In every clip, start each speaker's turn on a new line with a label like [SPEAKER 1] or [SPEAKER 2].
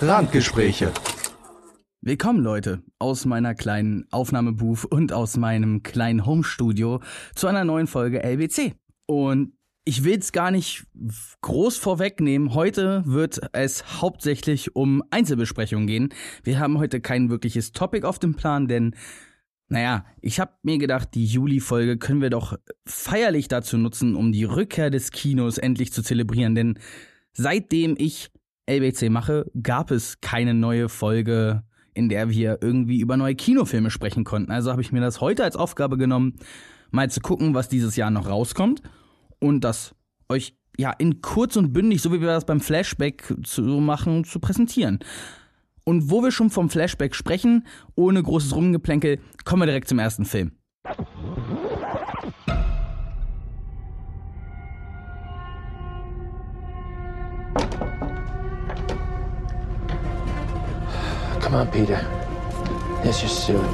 [SPEAKER 1] Randgespräche.
[SPEAKER 2] Willkommen Leute aus meiner kleinen Aufnahmebooth und aus meinem kleinen Homestudio zu einer neuen Folge LBC. Und ich will es gar nicht groß vorwegnehmen. Heute wird es hauptsächlich um Einzelbesprechungen gehen. Wir haben heute kein wirkliches Topic auf dem Plan, denn naja, ich habe mir gedacht, die Juli-Folge können wir doch feierlich dazu nutzen, um die Rückkehr des Kinos endlich zu zelebrieren. Denn seitdem ich LBC mache, gab es keine neue Folge, in der wir irgendwie über neue Kinofilme sprechen konnten. Also habe ich mir das heute als Aufgabe genommen, mal zu gucken, was dieses Jahr noch rauskommt und das euch ja in kurz und bündig, so wie wir das beim Flashback zu machen, zu präsentieren. Und wo wir schon vom Flashback sprechen, ohne großes Rumgeplänkel, kommen wir direkt zum ersten Film.
[SPEAKER 3] Come on, Peter. Just do it.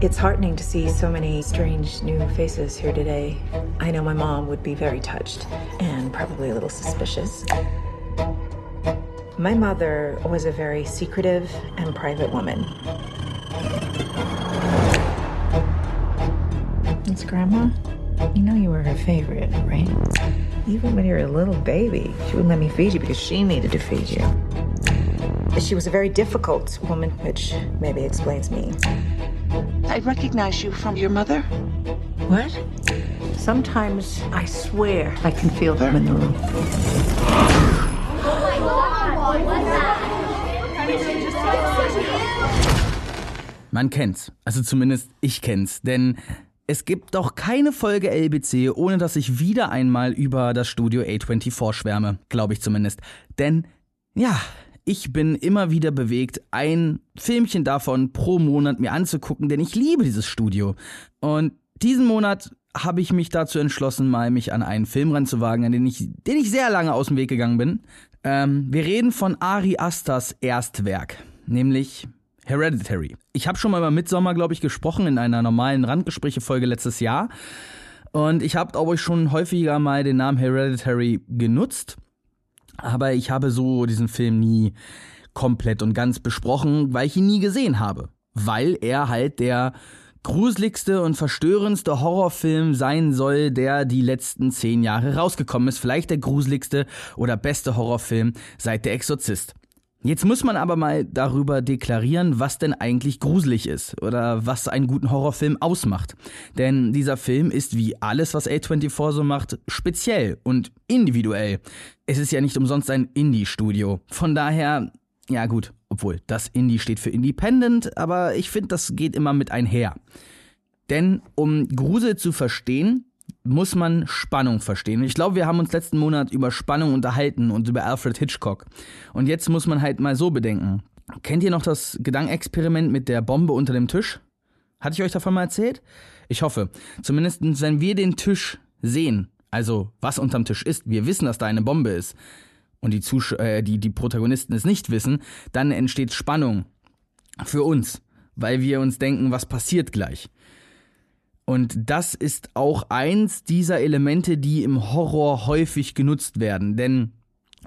[SPEAKER 4] It's heartening to see so many strange new faces here today. I know my mom would be very touched and probably a little suspicious. My mother was a very secretive and private woman. It's Grandma. You know you were her favorite, right? Even when you were a little baby, she wouldn't let me feed you because she needed to feed you. She was a very difficult woman, which maybe explains me.
[SPEAKER 5] I recognize you from your mother.
[SPEAKER 4] What? Sometimes I swear I can feel them in the room. Oh my god, what's that?
[SPEAKER 2] Man kennt's. Also zumindest ich kenn's. Denn es gibt doch keine Folge LBC, ohne dass ich wieder einmal über das Studio A24 schwärme. Glaube ich zumindest. Denn, ja, ich bin immer wieder bewegt, ein Filmchen davon pro Monat mir anzugucken, denn ich liebe dieses Studio. Und diesen Monat habe ich mich dazu entschlossen, mal mich an einen Film ranzuwagen, an den ich, den ich sehr lange aus dem Weg gegangen bin. Ähm, wir reden von Ari Asters Erstwerk, nämlich Hereditary. Ich habe schon mal über Midsommar, glaube ich, gesprochen in einer normalen Randgespräche-Folge letztes Jahr. Und ich habe, glaube ich, schon häufiger mal den Namen Hereditary genutzt. Aber ich habe so diesen Film nie komplett und ganz besprochen, weil ich ihn nie gesehen habe. Weil er halt der gruseligste und verstörendste Horrorfilm sein soll, der die letzten zehn Jahre rausgekommen ist. Vielleicht der gruseligste oder beste Horrorfilm seit Der Exorzist. Jetzt muss man aber mal darüber deklarieren, was denn eigentlich gruselig ist oder was einen guten Horrorfilm ausmacht. Denn dieser Film ist wie alles, was A24 so macht, speziell und individuell. Es ist ja nicht umsonst ein Indie-Studio. Von daher, ja gut, obwohl das Indie steht für Independent, aber ich finde, das geht immer mit einher. Denn um Grusel zu verstehen, muss man Spannung verstehen. Ich glaube, wir haben uns letzten Monat über Spannung unterhalten und über Alfred Hitchcock. Und jetzt muss man halt mal so bedenken. Kennt ihr noch das Gedankenexperiment mit der Bombe unter dem Tisch? Hatte ich euch davon mal erzählt? Ich hoffe. Zumindest wenn wir den Tisch sehen, also was unterm Tisch ist, wir wissen, dass da eine Bombe ist und die, Zusch äh, die, die Protagonisten es nicht wissen, dann entsteht Spannung für uns, weil wir uns denken, was passiert gleich. Und das ist auch eins dieser Elemente, die im Horror häufig genutzt werden. Denn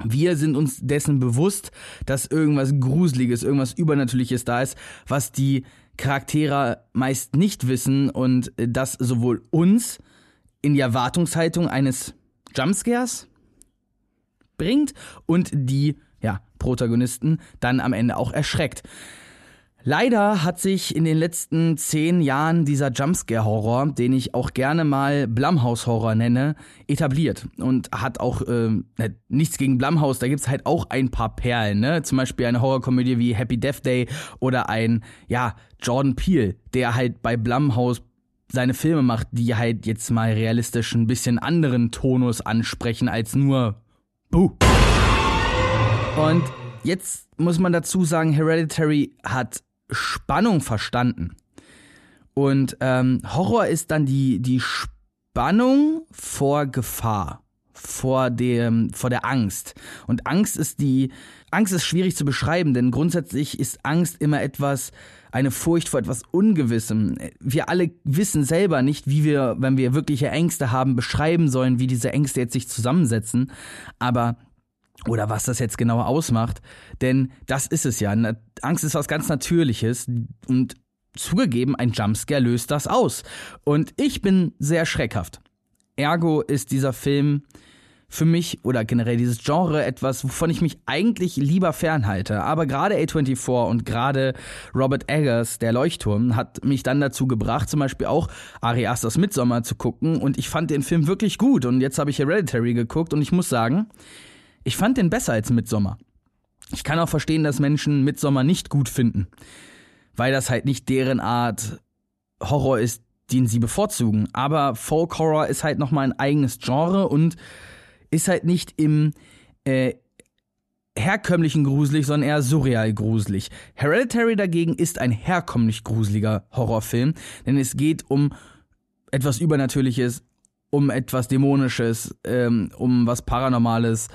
[SPEAKER 2] wir sind uns dessen bewusst, dass irgendwas Gruseliges, irgendwas Übernatürliches da ist, was die Charaktere meist nicht wissen und das sowohl uns in die Erwartungshaltung eines Jumpscares bringt und die ja, Protagonisten dann am Ende auch erschreckt. Leider hat sich in den letzten zehn Jahren dieser Jumpscare-Horror, den ich auch gerne mal Blumhouse-Horror nenne, etabliert und hat auch äh, nichts gegen Blumhouse, da gibt's halt auch ein paar Perlen, ne? Zum Beispiel eine Horrorkomödie wie Happy Death Day oder ein, ja, Jordan Peele, der halt bei Blumhouse seine Filme macht, die halt jetzt mal realistisch ein bisschen anderen Tonus ansprechen als nur Buh. Und jetzt muss man dazu sagen, Hereditary hat Spannung verstanden. Und ähm, Horror ist dann die, die Spannung vor Gefahr, vor dem, vor der Angst. Und Angst ist die, Angst ist schwierig zu beschreiben, denn grundsätzlich ist Angst immer etwas, eine Furcht vor etwas Ungewissem. Wir alle wissen selber nicht, wie wir, wenn wir wirkliche Ängste haben, beschreiben sollen, wie diese Ängste jetzt sich zusammensetzen. Aber oder was das jetzt genau ausmacht, denn das ist es ja. Angst ist was ganz Natürliches und zugegeben, ein Jumpscare löst das aus. Und ich bin sehr schreckhaft. Ergo ist dieser Film für mich oder generell dieses Genre etwas, wovon ich mich eigentlich lieber fernhalte. Aber gerade A24 und gerade Robert Eggers, der Leuchtturm, hat mich dann dazu gebracht, zum Beispiel auch Ari Asters Midsommar zu gucken und ich fand den Film wirklich gut. Und jetzt habe ich Hereditary geguckt und ich muss sagen, ich fand den besser als Midsommar. Ich kann auch verstehen, dass Menschen Midsommar nicht gut finden, weil das halt nicht deren Art Horror ist, den sie bevorzugen. Aber Folk Horror ist halt nochmal ein eigenes Genre und ist halt nicht im äh, herkömmlichen gruselig, sondern eher surreal gruselig. Hereditary dagegen ist ein herkömmlich gruseliger Horrorfilm, denn es geht um etwas Übernatürliches, um etwas Dämonisches, ähm, um was Paranormales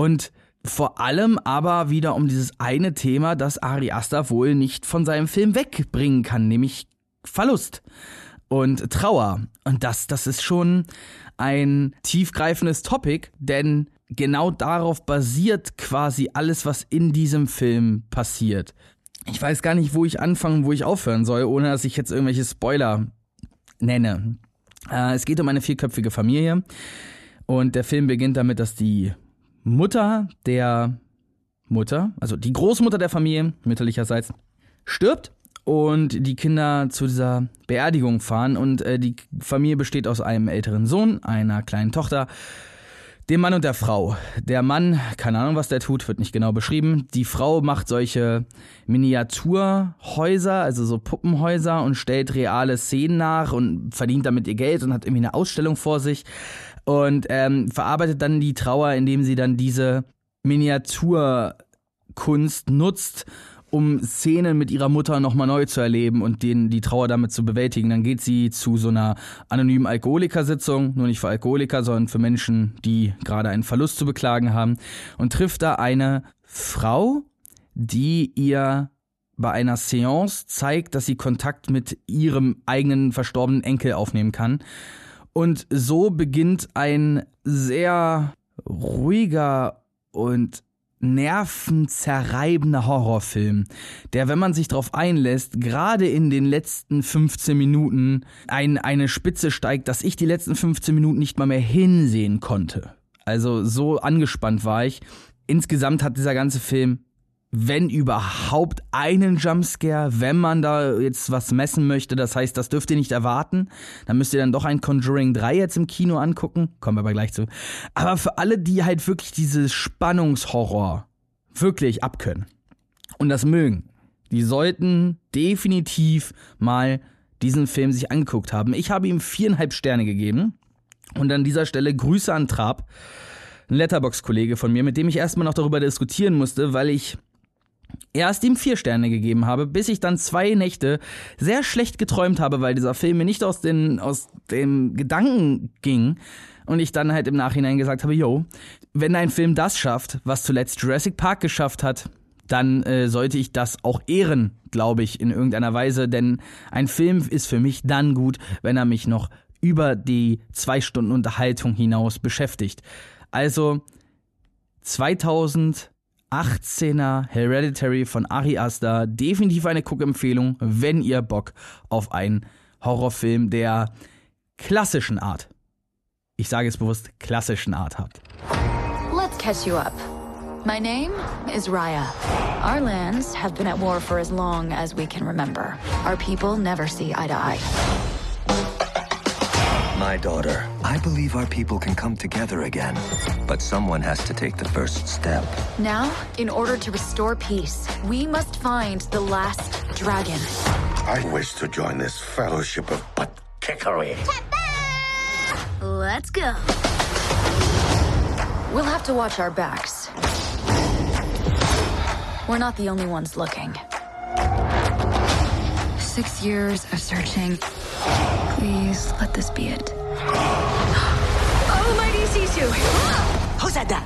[SPEAKER 2] und vor allem aber wieder um dieses eine Thema, das Ari Aster wohl nicht von seinem Film wegbringen kann, nämlich Verlust und Trauer. Und das, das ist schon ein tiefgreifendes Topic, denn genau darauf basiert quasi alles, was in diesem Film passiert. Ich weiß gar nicht, wo ich anfangen, wo ich aufhören soll, ohne dass ich jetzt irgendwelche Spoiler nenne. Äh, es geht um eine vierköpfige Familie und der Film beginnt damit, dass die Mutter der Mutter, also die Großmutter der Familie, mütterlicherseits, stirbt und die Kinder zu dieser Beerdigung fahren und äh, die Familie besteht aus einem älteren Sohn, einer kleinen Tochter, dem Mann und der Frau. Der Mann, keine Ahnung, was der tut, wird nicht genau beschrieben. Die Frau macht solche Miniaturhäuser, also so Puppenhäuser und stellt reale Szenen nach und verdient damit ihr Geld und hat irgendwie eine Ausstellung vor sich und ähm, verarbeitet dann die Trauer, indem sie dann diese Miniaturkunst nutzt um Szenen mit ihrer Mutter nochmal neu zu erleben und den, die Trauer damit zu bewältigen. Dann geht sie zu so einer anonymen Alkoholikersitzung, nur nicht für Alkoholiker, sondern für Menschen, die gerade einen Verlust zu beklagen haben und trifft da eine Frau, die ihr bei einer Seance zeigt, dass sie Kontakt mit ihrem eigenen verstorbenen Enkel aufnehmen kann. Und so beginnt ein sehr ruhiger und nervenzerreibender Horrorfilm, der, wenn man sich darauf einlässt, gerade in den letzten 15 Minuten ein, eine Spitze steigt, dass ich die letzten 15 Minuten nicht mal mehr hinsehen konnte. Also so angespannt war ich. Insgesamt hat dieser ganze Film wenn überhaupt einen Jumpscare, wenn man da jetzt was messen möchte. Das heißt, das dürft ihr nicht erwarten. Dann müsst ihr dann doch ein Conjuring 3 jetzt im Kino angucken. Kommen wir aber gleich zu. Aber für alle, die halt wirklich dieses Spannungshorror wirklich abkönnen und das mögen, die sollten definitiv mal diesen Film sich angeguckt haben. Ich habe ihm viereinhalb Sterne gegeben. Und an dieser Stelle Grüße an Trab, ein Letterbox-Kollege von mir, mit dem ich erstmal noch darüber diskutieren musste, weil ich erst ihm vier Sterne gegeben habe, bis ich dann zwei Nächte sehr schlecht geträumt habe, weil dieser Film mir nicht aus den, aus dem Gedanken ging. Und ich dann halt im Nachhinein gesagt habe, yo, wenn ein Film das schafft, was zuletzt Jurassic Park geschafft hat, dann äh, sollte ich das auch ehren, glaube ich, in irgendeiner Weise. Denn ein Film ist für mich dann gut, wenn er mich noch über die zwei Stunden Unterhaltung hinaus beschäftigt. Also 2000 18er Hereditary von Ari Aster. Definitiv eine Guckempfehlung, wenn ihr Bock auf einen Horrorfilm der klassischen Art, ich sage es bewusst, klassischen Art habt.
[SPEAKER 1] Let's catch you up. My name is Raya. Our lands have been at war for as long as we can remember. Our people never see eye to eye.
[SPEAKER 6] My daughter, I believe our people can come together again. But someone has to take the first step.
[SPEAKER 1] Now, in order to restore peace, we must find the last dragon.
[SPEAKER 7] I wish to join this fellowship of butt kickery.
[SPEAKER 1] Let's go. We'll have to watch our backs. We're not the only ones looking. Six years of searching. Please let this be it.
[SPEAKER 8] Oh, mighty Sisu!
[SPEAKER 9] Who said that?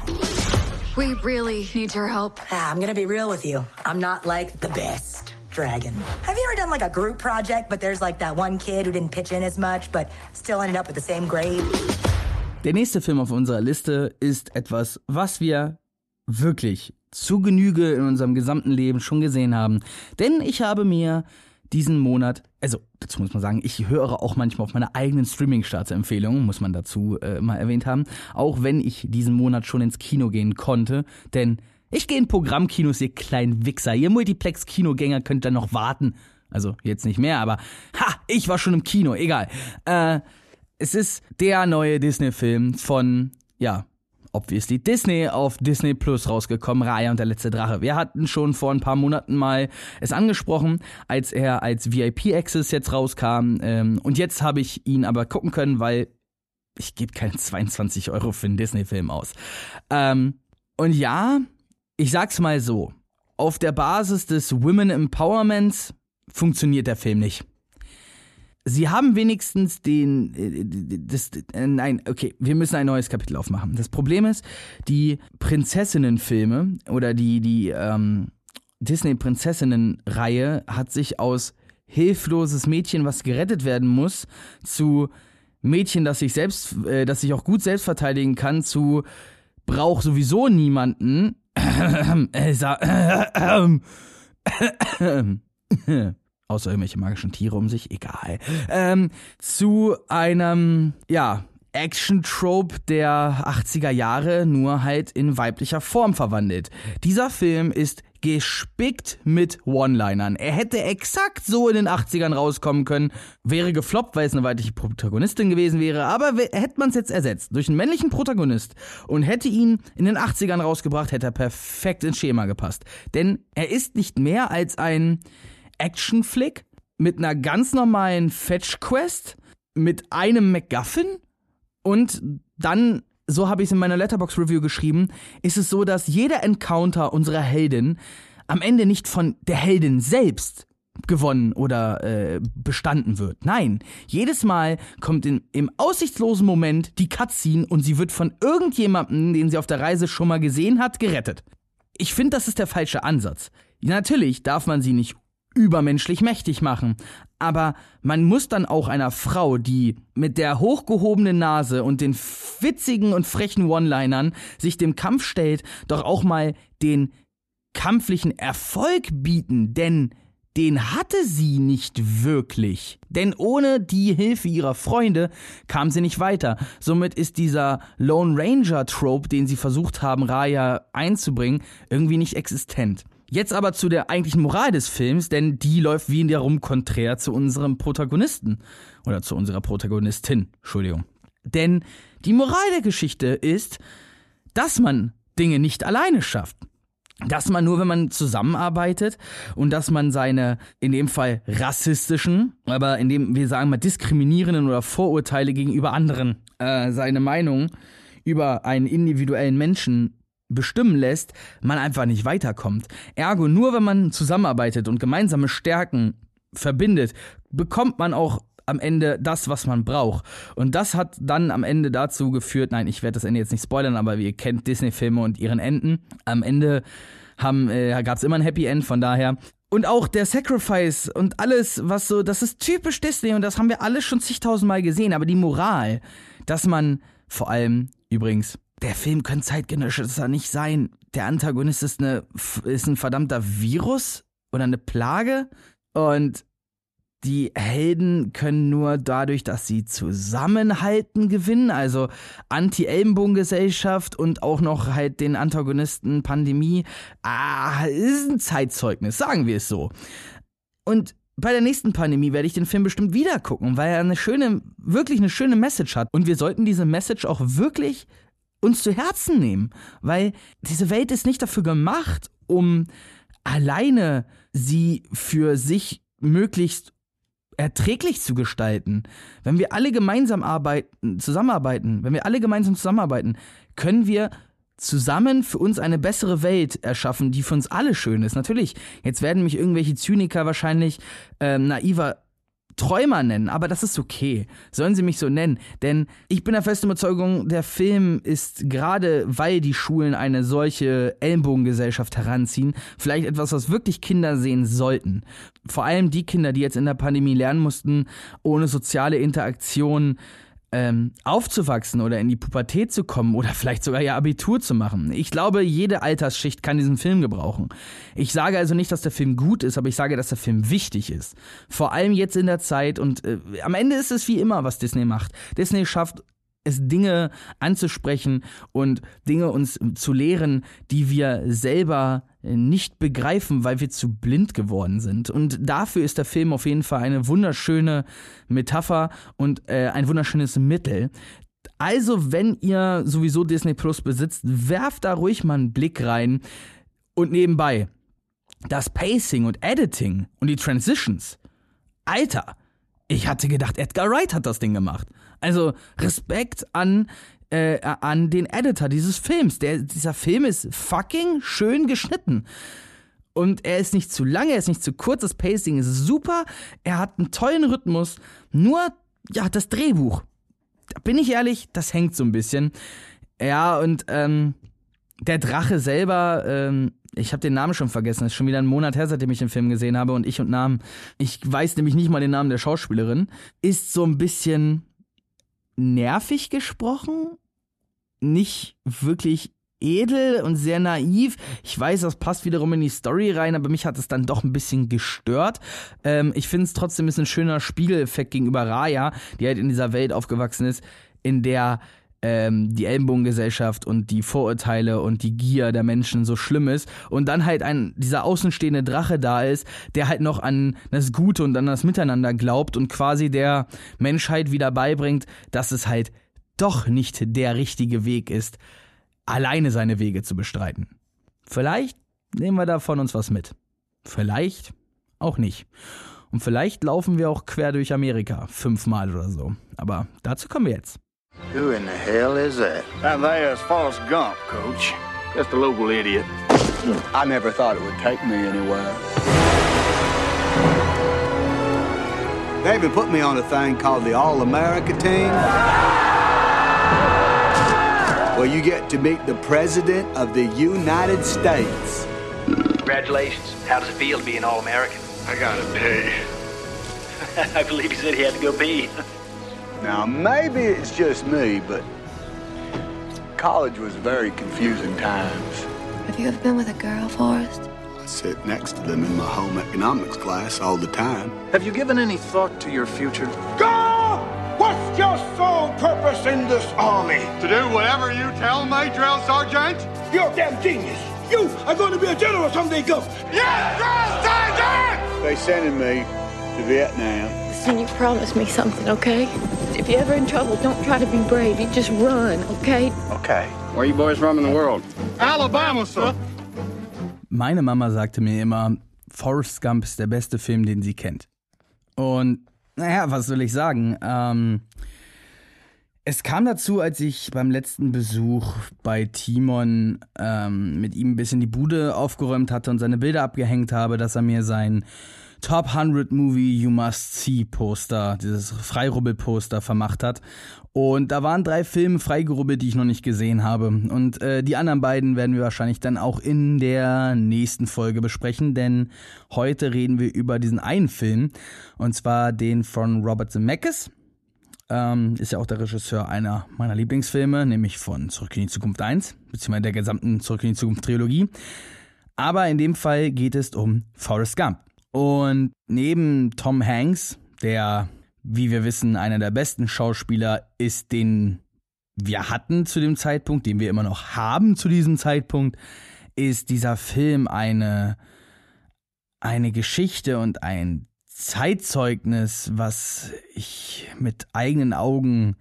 [SPEAKER 1] We really need your help.
[SPEAKER 9] Ah, I'm gonna be real with you. I'm not like the best dragon. Have you ever done like a group project, but there's like that one kid who didn't pitch in as much, but still ended up with the same grade?
[SPEAKER 2] Der nächste Film auf unserer Liste ist etwas, was wir wirklich zu Genüge in unserem gesamten Leben schon gesehen haben. Denn ich habe mir diesen Monat, also dazu muss man sagen, ich höre auch manchmal auf meine eigenen Streaming-Starts-Empfehlungen, muss man dazu äh, mal erwähnt haben, auch wenn ich diesen Monat schon ins Kino gehen konnte, denn ich gehe in Programmkinos, ihr kleinen Wichser, ihr Multiplex-Kinogänger könnt dann noch warten. Also jetzt nicht mehr, aber ha, ich war schon im Kino, egal. Äh, es ist der neue Disney-Film von, ja, obviously Disney auf Disney Plus rausgekommen, Raya und der letzte Drache. Wir hatten schon vor ein paar Monaten mal es angesprochen, als er als VIP Access jetzt rauskam. Ähm, und jetzt habe ich ihn aber gucken können, weil ich gebe keine 22 Euro für einen Disney-Film aus. Ähm, und ja, ich sag's mal so. Auf der Basis des Women Empowerments funktioniert der Film nicht. Sie haben wenigstens den, äh, das, äh, nein, okay, wir müssen ein neues Kapitel aufmachen. Das Problem ist, die Prinzessinnenfilme oder die, die ähm, Disney-Prinzessinnen-Reihe hat sich aus hilfloses Mädchen, was gerettet werden muss, zu Mädchen, das sich selbst, äh, das sich auch gut selbst verteidigen kann, zu braucht sowieso niemanden. Außer irgendwelche magischen Tiere um sich, egal, ähm, zu einem, ja, Action-Trope der 80er Jahre, nur halt in weiblicher Form verwandelt. Dieser Film ist gespickt mit One-Linern. Er hätte exakt so in den 80ern rauskommen können, wäre gefloppt, weil es eine weibliche Protagonistin gewesen wäre, aber hätte man es jetzt ersetzt durch einen männlichen Protagonist und hätte ihn in den 80ern rausgebracht, hätte er perfekt ins Schema gepasst. Denn er ist nicht mehr als ein Action-Flick mit einer ganz normalen Fetch-Quest, mit einem MacGuffin und dann, so habe ich es in meiner Letterbox-Review geschrieben, ist es so, dass jeder Encounter unserer Heldin am Ende nicht von der Heldin selbst gewonnen oder äh, bestanden wird. Nein, jedes Mal kommt in, im aussichtslosen Moment die Cutscene und sie wird von irgendjemandem, den sie auf der Reise schon mal gesehen hat, gerettet. Ich finde, das ist der falsche Ansatz. Natürlich darf man sie nicht übermenschlich mächtig machen. Aber man muss dann auch einer Frau, die mit der hochgehobenen Nase und den witzigen und frechen One-Linern sich dem Kampf stellt, doch auch mal den kampflichen Erfolg bieten, denn den hatte sie nicht wirklich. Denn ohne die Hilfe ihrer Freunde kam sie nicht weiter. Somit ist dieser Lone Ranger Trope, den sie versucht haben, Raya einzubringen, irgendwie nicht existent. Jetzt aber zu der eigentlichen Moral des Films, denn die läuft wie in der Rum konträr zu unserem Protagonisten. Oder zu unserer Protagonistin, Entschuldigung. Denn die Moral der Geschichte ist, dass man Dinge nicht alleine schafft. Dass man nur, wenn man zusammenarbeitet und dass man seine, in dem Fall rassistischen, aber in dem wir sagen mal diskriminierenden oder Vorurteile gegenüber anderen, äh, seine Meinung über einen individuellen Menschen bestimmen lässt, man einfach nicht weiterkommt. Ergo, nur wenn man zusammenarbeitet und gemeinsame Stärken verbindet, bekommt man auch am Ende das, was man braucht. Und das hat dann am Ende dazu geführt, nein, ich werde das Ende jetzt nicht spoilern, aber ihr kennt Disney-Filme und ihren Enden. Am Ende äh, gab es immer ein Happy End, von daher. Und auch der Sacrifice und alles, was so, das ist typisch Disney und das haben wir alle schon zigtausendmal gesehen, aber die Moral, dass man vor allem übrigens der Film könnte zeitgenössischer nicht sein. Der Antagonist ist, eine, ist ein verdammter Virus oder eine Plage und die Helden können nur dadurch, dass sie zusammenhalten, gewinnen. Also Anti-Ellenbogen-Gesellschaft und auch noch halt den Antagonisten Pandemie. Ah, ist ein Zeitzeugnis, sagen wir es so. Und bei der nächsten Pandemie werde ich den Film bestimmt wieder gucken, weil er eine schöne, wirklich eine schöne Message hat. Und wir sollten diese Message auch wirklich uns zu Herzen nehmen, weil diese Welt ist nicht dafür gemacht, um alleine sie für sich möglichst erträglich zu gestalten. Wenn wir alle gemeinsam arbeiten, zusammenarbeiten, wenn wir alle gemeinsam zusammenarbeiten, können wir zusammen für uns eine bessere Welt erschaffen, die für uns alle schön ist. Natürlich, jetzt werden mich irgendwelche Zyniker wahrscheinlich äh, naiver Träumer nennen, aber das ist okay. Sollen sie mich so nennen? Denn ich bin der festen Überzeugung, der Film ist gerade, weil die Schulen eine solche Ellenbogengesellschaft heranziehen, vielleicht etwas, was wirklich Kinder sehen sollten. Vor allem die Kinder, die jetzt in der Pandemie lernen mussten, ohne soziale Interaktion ähm, aufzuwachsen oder in die Pubertät zu kommen oder vielleicht sogar ihr Abitur zu machen. Ich glaube, jede Altersschicht kann diesen Film gebrauchen. Ich sage also nicht, dass der Film gut ist, aber ich sage, dass der Film wichtig ist. Vor allem jetzt in der Zeit und äh, am Ende ist es wie immer, was Disney macht. Disney schafft es Dinge anzusprechen und Dinge uns zu lehren, die wir selber nicht begreifen, weil wir zu blind geworden sind. Und dafür ist der Film auf jeden Fall eine wunderschöne Metapher und äh, ein wunderschönes Mittel. Also, wenn ihr sowieso Disney Plus besitzt, werft da ruhig mal einen Blick rein. Und nebenbei, das Pacing und Editing und die Transitions. Alter, ich hatte gedacht, Edgar Wright hat das Ding gemacht. Also Respekt an äh, an den Editor dieses Films. Der, dieser Film ist fucking schön geschnitten. Und er ist nicht zu lang, er ist nicht zu kurz, das Pacing ist super, er hat einen tollen Rhythmus. Nur, ja, das Drehbuch. Da bin ich ehrlich, das hängt so ein bisschen. Ja, und ähm, der Drache selber, ähm, ich habe den Namen schon vergessen, das ist schon wieder ein Monat her, seitdem ich den Film gesehen habe und ich und Namen, ich weiß nämlich nicht mal den Namen der Schauspielerin, ist so ein bisschen nervig gesprochen, nicht wirklich edel und sehr naiv. Ich weiß, das passt wiederum in die Story rein, aber mich hat es dann doch ein bisschen gestört. Ähm, ich finde es trotzdem ist ein schöner Spiegeleffekt gegenüber Raya, die halt in dieser Welt aufgewachsen ist, in der ähm, die Ellenbogengesellschaft und die Vorurteile und die Gier der Menschen so schlimm ist und dann halt ein dieser außenstehende Drache da ist, der halt noch an das Gute und an das Miteinander glaubt und quasi der Menschheit wieder beibringt, dass es halt doch nicht der richtige Weg ist, alleine seine Wege zu bestreiten. Vielleicht nehmen wir davon uns was mit. Vielleicht auch nicht. Und vielleicht laufen wir auch quer durch Amerika, fünfmal oder so. Aber dazu kommen wir jetzt.
[SPEAKER 8] Who in the hell is that?
[SPEAKER 10] That there's Forrest Gump, Coach. Just a local idiot.
[SPEAKER 8] I never thought it would take me anywhere.
[SPEAKER 11] They even put me on a thing called the All-America Team. Well, you get to meet the President of the United States.
[SPEAKER 12] Congratulations. How does it feel to be an All-American?
[SPEAKER 10] I gotta pee.
[SPEAKER 12] I believe he said he had to go pee.
[SPEAKER 11] Now, maybe it's just me, but college was very confusing times.
[SPEAKER 13] Have you ever been with a girl, Forrest?
[SPEAKER 11] I sit next to them in my home economics class all the time.
[SPEAKER 8] Have you given any thought to your future?
[SPEAKER 10] Girl, What's your sole purpose in this army?
[SPEAKER 14] To do whatever you tell me, drill sergeant?
[SPEAKER 10] You're a damn genius. You are going to be a general someday, go.
[SPEAKER 14] Yes, drill sergeant!
[SPEAKER 11] They sending me to Vietnam.
[SPEAKER 13] Listen, you promise me something, okay? If you're ever in trouble, don't try to be brave. You just run, okay?
[SPEAKER 8] Okay.
[SPEAKER 10] Where are you boys from in the world?
[SPEAKER 14] Alabama, sir.
[SPEAKER 2] Meine Mama sagte mir immer, Forrest Gump ist der beste Film, den sie kennt. Und naja, was soll ich sagen? Ähm, es kam dazu, als ich beim letzten Besuch bei Timon ähm, mit ihm ein bisschen die Bude aufgeräumt hatte und seine Bilder abgehängt habe, dass er mir sein Top 100 Movie You Must See Poster, dieses Freirubbel-Poster vermacht hat. Und da waren drei Filme freigerubbelt, die ich noch nicht gesehen habe. Und äh, die anderen beiden werden wir wahrscheinlich dann auch in der nächsten Folge besprechen, denn heute reden wir über diesen einen Film, und zwar den von Robert Zemeckis. Ähm, ist ja auch der Regisseur einer meiner Lieblingsfilme, nämlich von Zurück in die Zukunft 1, beziehungsweise der gesamten Zurück in die Zukunft Trilogie. Aber in dem Fall geht es um Forrest Gump. Und neben Tom Hanks, der, wie wir wissen, einer der besten Schauspieler ist, den wir hatten zu dem Zeitpunkt, den wir immer noch haben zu diesem Zeitpunkt, ist dieser Film eine, eine Geschichte und ein Zeitzeugnis, was ich mit eigenen Augen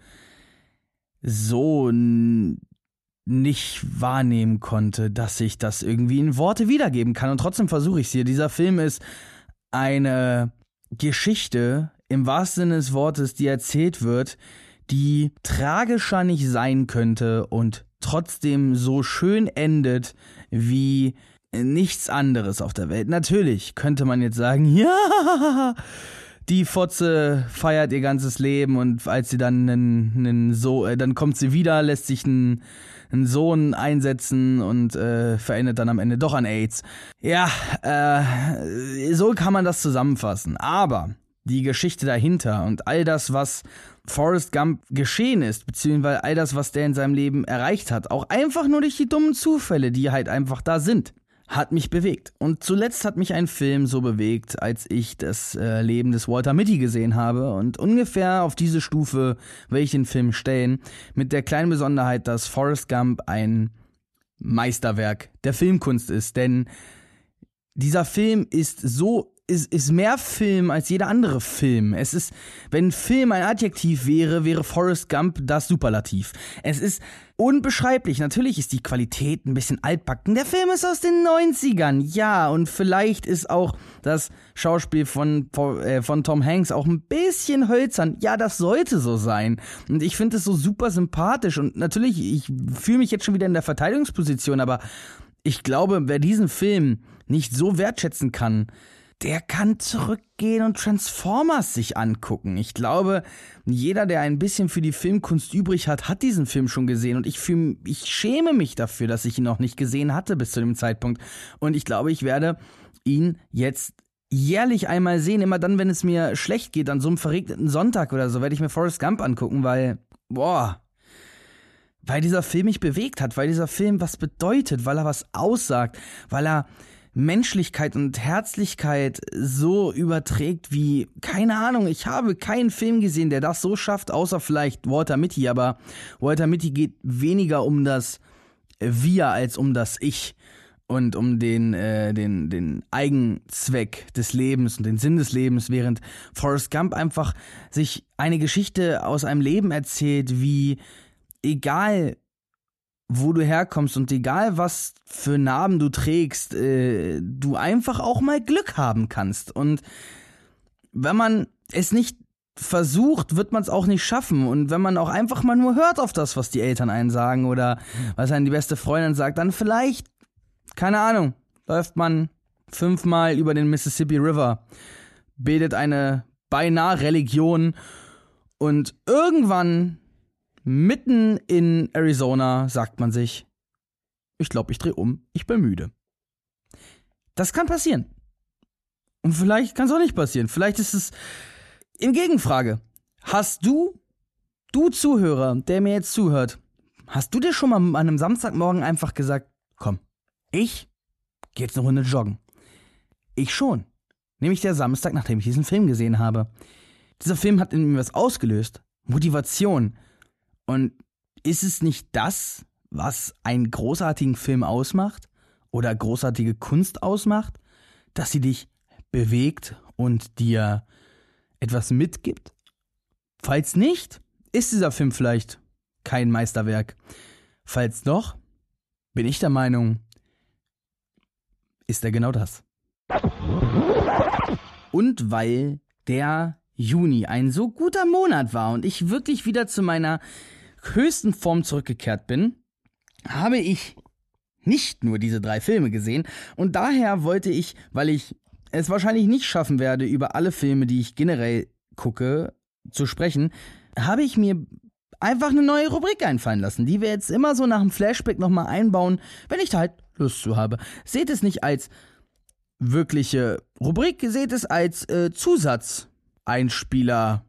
[SPEAKER 2] so nicht wahrnehmen konnte, dass ich das irgendwie in Worte wiedergeben kann. Und trotzdem versuche ich es hier. Dieser Film ist eine Geschichte im wahrsten Sinne des Wortes, die erzählt wird, die tragischer nicht sein könnte und trotzdem so schön endet wie nichts anderes auf der Welt. Natürlich könnte man jetzt sagen, ja, die Fotze feiert ihr ganzes Leben und als sie dann einen, einen so, äh, dann kommt sie wieder, lässt sich einen, einen Sohn einsetzen und äh, verendet dann am Ende doch an AIDS. Ja, äh, so kann man das zusammenfassen. Aber die Geschichte dahinter und all das, was Forrest Gump geschehen ist, beziehungsweise all das, was der in seinem Leben erreicht hat, auch einfach nur durch die dummen Zufälle, die halt einfach da sind, hat mich bewegt. Und zuletzt hat mich ein Film so bewegt, als ich das äh, Leben des Walter Mitty gesehen habe. Und ungefähr auf diese Stufe will ich den Film stellen, mit der kleinen Besonderheit, dass Forrest Gump ein Meisterwerk der Filmkunst ist. Denn dieser Film ist so ist, ist mehr Film als jeder andere Film. Es ist, wenn Film ein Adjektiv wäre, wäre Forrest Gump das Superlativ. Es ist unbeschreiblich. Natürlich ist die Qualität ein bisschen altbacken. Der Film ist aus den 90ern, ja. Und vielleicht ist auch das Schauspiel von, äh, von Tom Hanks auch ein bisschen hölzern. Ja, das sollte so sein. Und ich finde es so super sympathisch. Und natürlich, ich fühle mich jetzt schon wieder in der Verteidigungsposition, aber ich glaube, wer diesen Film nicht so wertschätzen kann, der kann zurückgehen und Transformers sich angucken. Ich glaube, jeder, der ein bisschen für die Filmkunst übrig hat, hat diesen Film schon gesehen und ich fühl, ich schäme mich dafür, dass ich ihn noch nicht gesehen hatte bis zu dem Zeitpunkt. Und ich glaube, ich werde ihn jetzt jährlich einmal sehen, immer dann, wenn es mir schlecht geht, an so einem verregneten Sonntag oder so, werde ich mir Forrest Gump angucken, weil, boah, weil dieser Film mich bewegt hat, weil dieser Film was bedeutet, weil er was aussagt, weil er Menschlichkeit und Herzlichkeit so überträgt wie, keine Ahnung, ich habe keinen Film gesehen, der das so schafft, außer vielleicht Walter Mitty, aber Walter Mitty geht weniger um das Wir als um das Ich und um den, äh, den, den Eigenzweck des Lebens und den Sinn des Lebens, während Forrest Gump einfach sich eine Geschichte aus einem Leben erzählt, wie egal wo du herkommst und egal was für Narben du trägst, äh, du einfach auch mal Glück haben kannst. Und wenn man es nicht versucht, wird man es auch nicht schaffen. Und wenn man auch einfach mal nur hört auf das, was die Eltern einen sagen oder was einem die beste Freundin sagt, dann vielleicht, keine Ahnung, läuft man fünfmal über den Mississippi River, betet eine beinahe Religion und irgendwann Mitten in Arizona sagt man sich, ich glaube, ich drehe um, ich bin müde. Das kann passieren. Und vielleicht kann es auch nicht passieren. Vielleicht ist es in Gegenfrage. Hast du, du Zuhörer, der mir jetzt zuhört, hast du dir schon mal an einem Samstagmorgen einfach gesagt, komm, ich gehe jetzt eine Runde joggen? Ich schon. Nämlich der Samstag, nachdem ich diesen Film gesehen habe. Dieser Film hat in mir was ausgelöst. Motivation. Und ist es nicht das, was einen großartigen Film ausmacht oder großartige Kunst ausmacht, dass sie dich bewegt und dir etwas mitgibt? Falls nicht, ist dieser Film vielleicht kein Meisterwerk. Falls doch, bin ich der Meinung, ist er genau das. Und weil der Juni ein so guter Monat war und ich wirklich wieder zu meiner höchsten Form zurückgekehrt bin, habe ich nicht nur diese drei Filme gesehen und daher wollte ich, weil ich es wahrscheinlich nicht schaffen werde, über alle Filme, die ich generell gucke, zu sprechen, habe ich mir einfach eine neue Rubrik einfallen lassen, die wir jetzt immer so nach dem Flashback nochmal einbauen, wenn ich da halt Lust zu habe. Seht es nicht als wirkliche Rubrik, seht es als äh, Zusatzeinspieler.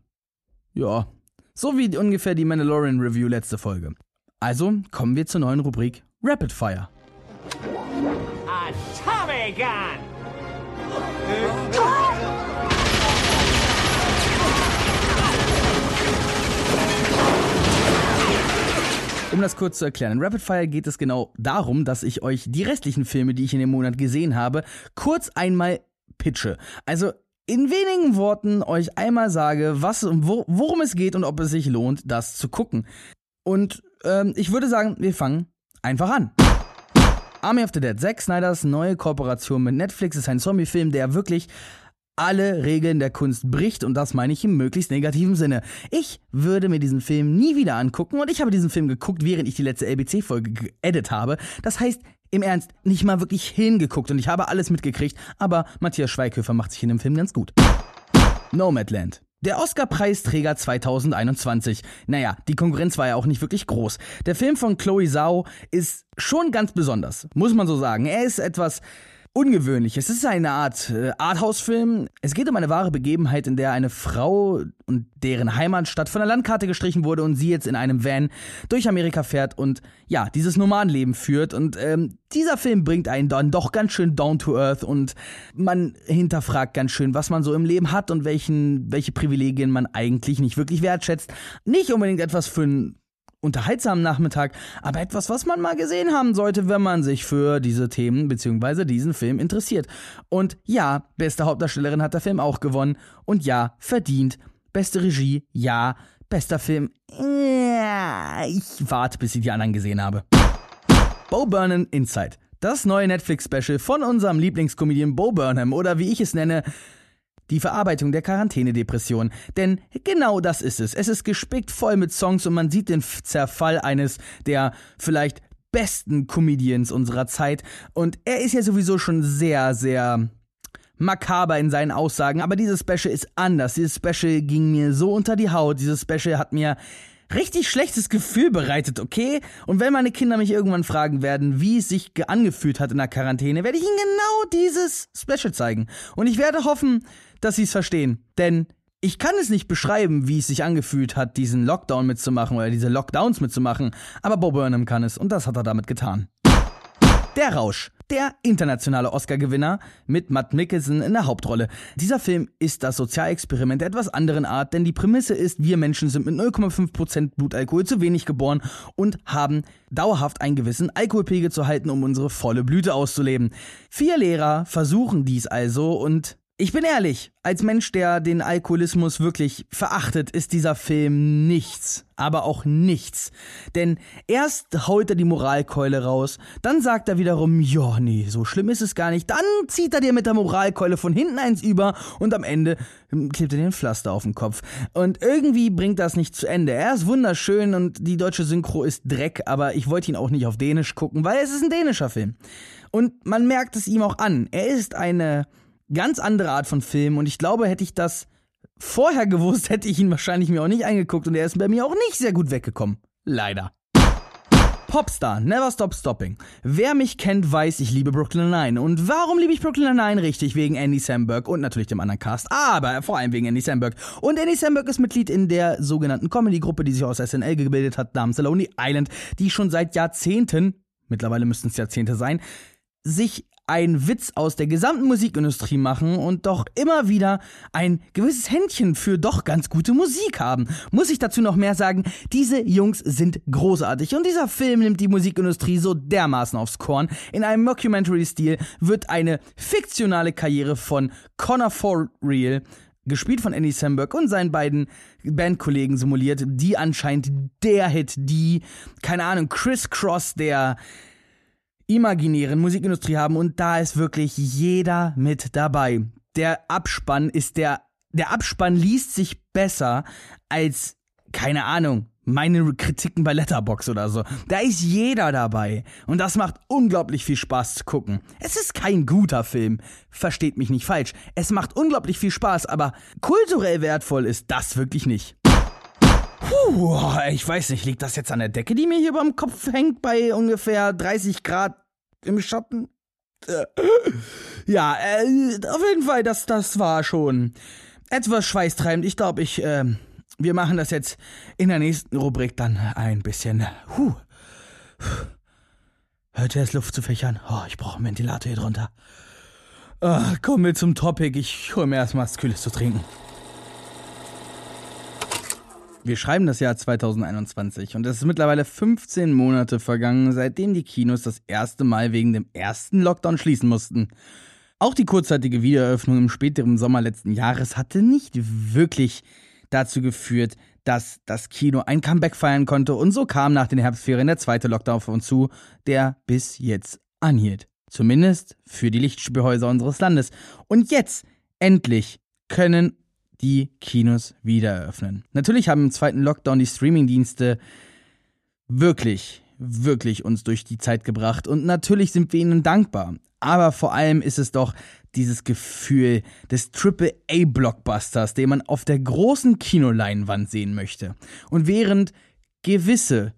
[SPEAKER 2] Ja, so wie ungefähr die Mandalorian Review letzte Folge. Also kommen wir zur neuen Rubrik Rapid Fire. Gun! Um das kurz zu erklären, in Rapid Fire geht es genau darum, dass ich euch die restlichen Filme, die ich in dem Monat gesehen habe, kurz einmal pitche. Also in wenigen Worten euch einmal sage, was, wo, worum es geht und ob es sich lohnt, das zu gucken. Und ähm, ich würde sagen, wir fangen einfach an. Army of the Dead, Zack Snyders neue Kooperation mit Netflix ist ein Zombie-Film, der wirklich alle Regeln der Kunst bricht und das meine ich im möglichst negativen Sinne. Ich würde mir diesen Film nie wieder angucken und ich habe diesen Film geguckt, während ich die letzte LBC-Folge geedit habe. Das heißt, im Ernst, nicht mal wirklich hingeguckt und ich habe alles mitgekriegt, aber Matthias Schweighöfer macht sich in dem Film ganz gut. Nomadland. Der Oscar-Preisträger 2021. Naja, die Konkurrenz war ja auch nicht wirklich groß. Der Film von Chloe Zhao ist schon ganz besonders, muss man so sagen. Er ist etwas ungewöhnlich. Es ist eine Art äh, Arthouse-Film. Es geht um eine wahre Begebenheit, in der eine Frau und deren Heimatstadt von der Landkarte gestrichen wurde und sie jetzt in einem Van durch Amerika fährt und ja, dieses Nomadenleben führt. Und ähm, dieser Film bringt einen dann doch ganz schön down to earth und man hinterfragt ganz schön, was man so im Leben hat und welchen, welche Privilegien man eigentlich nicht wirklich wertschätzt. Nicht unbedingt etwas für ein unterhaltsamen Nachmittag, aber etwas, was man mal gesehen haben sollte, wenn man sich für diese Themen bzw. diesen Film interessiert. Und ja, beste Hauptdarstellerin hat der Film auch gewonnen. Und ja, verdient. Beste Regie, ja. Bester Film, ja. Ich warte, bis ich die anderen gesehen habe. Bo Burnham Inside. Das neue Netflix-Special von unserem Lieblingskomedian Bo Burnham oder wie ich es nenne, die Verarbeitung der Quarantänedepression. Denn genau das ist es. Es ist gespickt voll mit Songs und man sieht den Zerfall eines der vielleicht besten Comedians unserer Zeit. Und er ist ja sowieso schon sehr, sehr makaber in seinen Aussagen, aber dieses Special ist anders. Dieses Special ging mir so unter die Haut. Dieses Special hat mir richtig schlechtes Gefühl bereitet, okay? Und wenn meine Kinder mich irgendwann fragen werden, wie es sich angefühlt hat in der Quarantäne, werde ich ihnen genau dieses Special zeigen. Und ich werde hoffen, dass sie es verstehen. Denn ich kann es nicht beschreiben, wie es sich angefühlt hat, diesen Lockdown mitzumachen oder diese Lockdowns mitzumachen, aber Bob Burnham kann es und das hat er damit getan. Der Rausch. Der internationale Oscar-Gewinner mit Matt Mickelson in der Hauptrolle. Dieser Film ist das Sozialexperiment der etwas anderen Art, denn die Prämisse ist, wir Menschen sind mit 0,5% Blutalkohol zu wenig geboren und haben dauerhaft einen gewissen Alkoholpegel zu halten, um unsere volle Blüte auszuleben. Vier Lehrer versuchen dies also und ich bin ehrlich, als Mensch, der den Alkoholismus wirklich verachtet, ist dieser Film nichts, aber auch nichts. Denn erst haut er die Moralkeule raus, dann sagt er wiederum, ja, nee, so schlimm ist es gar nicht, dann zieht er dir mit der Moralkeule von hinten eins über und am Ende klebt er dir ein Pflaster auf den Kopf. Und irgendwie bringt das nicht zu Ende. Er ist wunderschön und die deutsche Synchro ist Dreck, aber ich wollte ihn auch nicht auf Dänisch gucken, weil es ist ein dänischer Film. Und man merkt es ihm auch an. Er ist eine ganz andere Art von Film und ich glaube, hätte ich das vorher gewusst, hätte ich ihn wahrscheinlich mir auch nicht angeguckt und er ist bei mir auch nicht sehr gut weggekommen. Leider. Popstar, Never Stop Stopping. Wer mich kennt, weiß, ich liebe Brooklyn Nine. Und warum liebe ich Brooklyn Nine? Richtig, wegen Andy Samberg und natürlich dem anderen Cast, aber vor allem wegen Andy Samberg. Und Andy Samberg ist Mitglied in der sogenannten Comedy-Gruppe, die sich aus SNL gebildet hat, namens The Lonely Island, die schon seit Jahrzehnten, mittlerweile müssten es Jahrzehnte sein, sich einen Witz aus der gesamten Musikindustrie machen und doch immer wieder ein gewisses Händchen für doch ganz gute Musik haben. Muss ich dazu noch mehr sagen, diese Jungs sind großartig und dieser Film nimmt die Musikindustrie so dermaßen aufs Korn. In einem Mockumentary-Stil wird eine fiktionale Karriere von Connor For Real gespielt von Andy Samberg und seinen beiden Bandkollegen simuliert, die anscheinend der Hit, die, keine Ahnung, Chris Cross der imaginären Musikindustrie haben und da ist wirklich jeder mit dabei. Der Abspann ist der, der Abspann liest sich besser als, keine Ahnung, meine Kritiken bei Letterbox oder so. Da ist jeder dabei. Und das macht unglaublich viel Spaß zu gucken. Es ist kein guter Film. Versteht mich nicht falsch. Es macht unglaublich viel Spaß, aber kulturell wertvoll ist das wirklich nicht. Puh, ich weiß nicht, liegt das jetzt an der Decke, die mir hier beim Kopf hängt bei ungefähr 30 Grad im Schatten? Äh, ja, äh, auf jeden Fall, das, das war schon etwas schweißtreibend. Ich glaube, ich, äh, wir machen das jetzt in der nächsten Rubrik dann ein bisschen. Huh. Hört ihr es Luft zu fächern? Oh, ich brauche einen Ventilator hier drunter. Oh, kommen wir zum Topic. Ich hole mir erstmal was Kühles zu trinken. Wir schreiben das Jahr 2021 und es ist mittlerweile 15 Monate vergangen, seitdem die Kinos das erste Mal wegen dem ersten Lockdown schließen mussten. Auch die kurzzeitige Wiedereröffnung im späteren Sommer letzten Jahres hatte nicht wirklich dazu geführt, dass das Kino ein Comeback feiern konnte und so kam nach den Herbstferien der zweite Lockdown auf uns zu, der bis jetzt anhielt. Zumindest für die Lichtspielhäuser unseres Landes. Und jetzt, endlich, können die Kinos wieder eröffnen. Natürlich haben im zweiten Lockdown die Streamingdienste wirklich, wirklich uns durch die Zeit gebracht und natürlich sind wir ihnen dankbar. Aber vor allem ist es doch dieses Gefühl des Triple-A-Blockbusters, den man auf der großen Kinoleinwand sehen möchte. Und während gewisse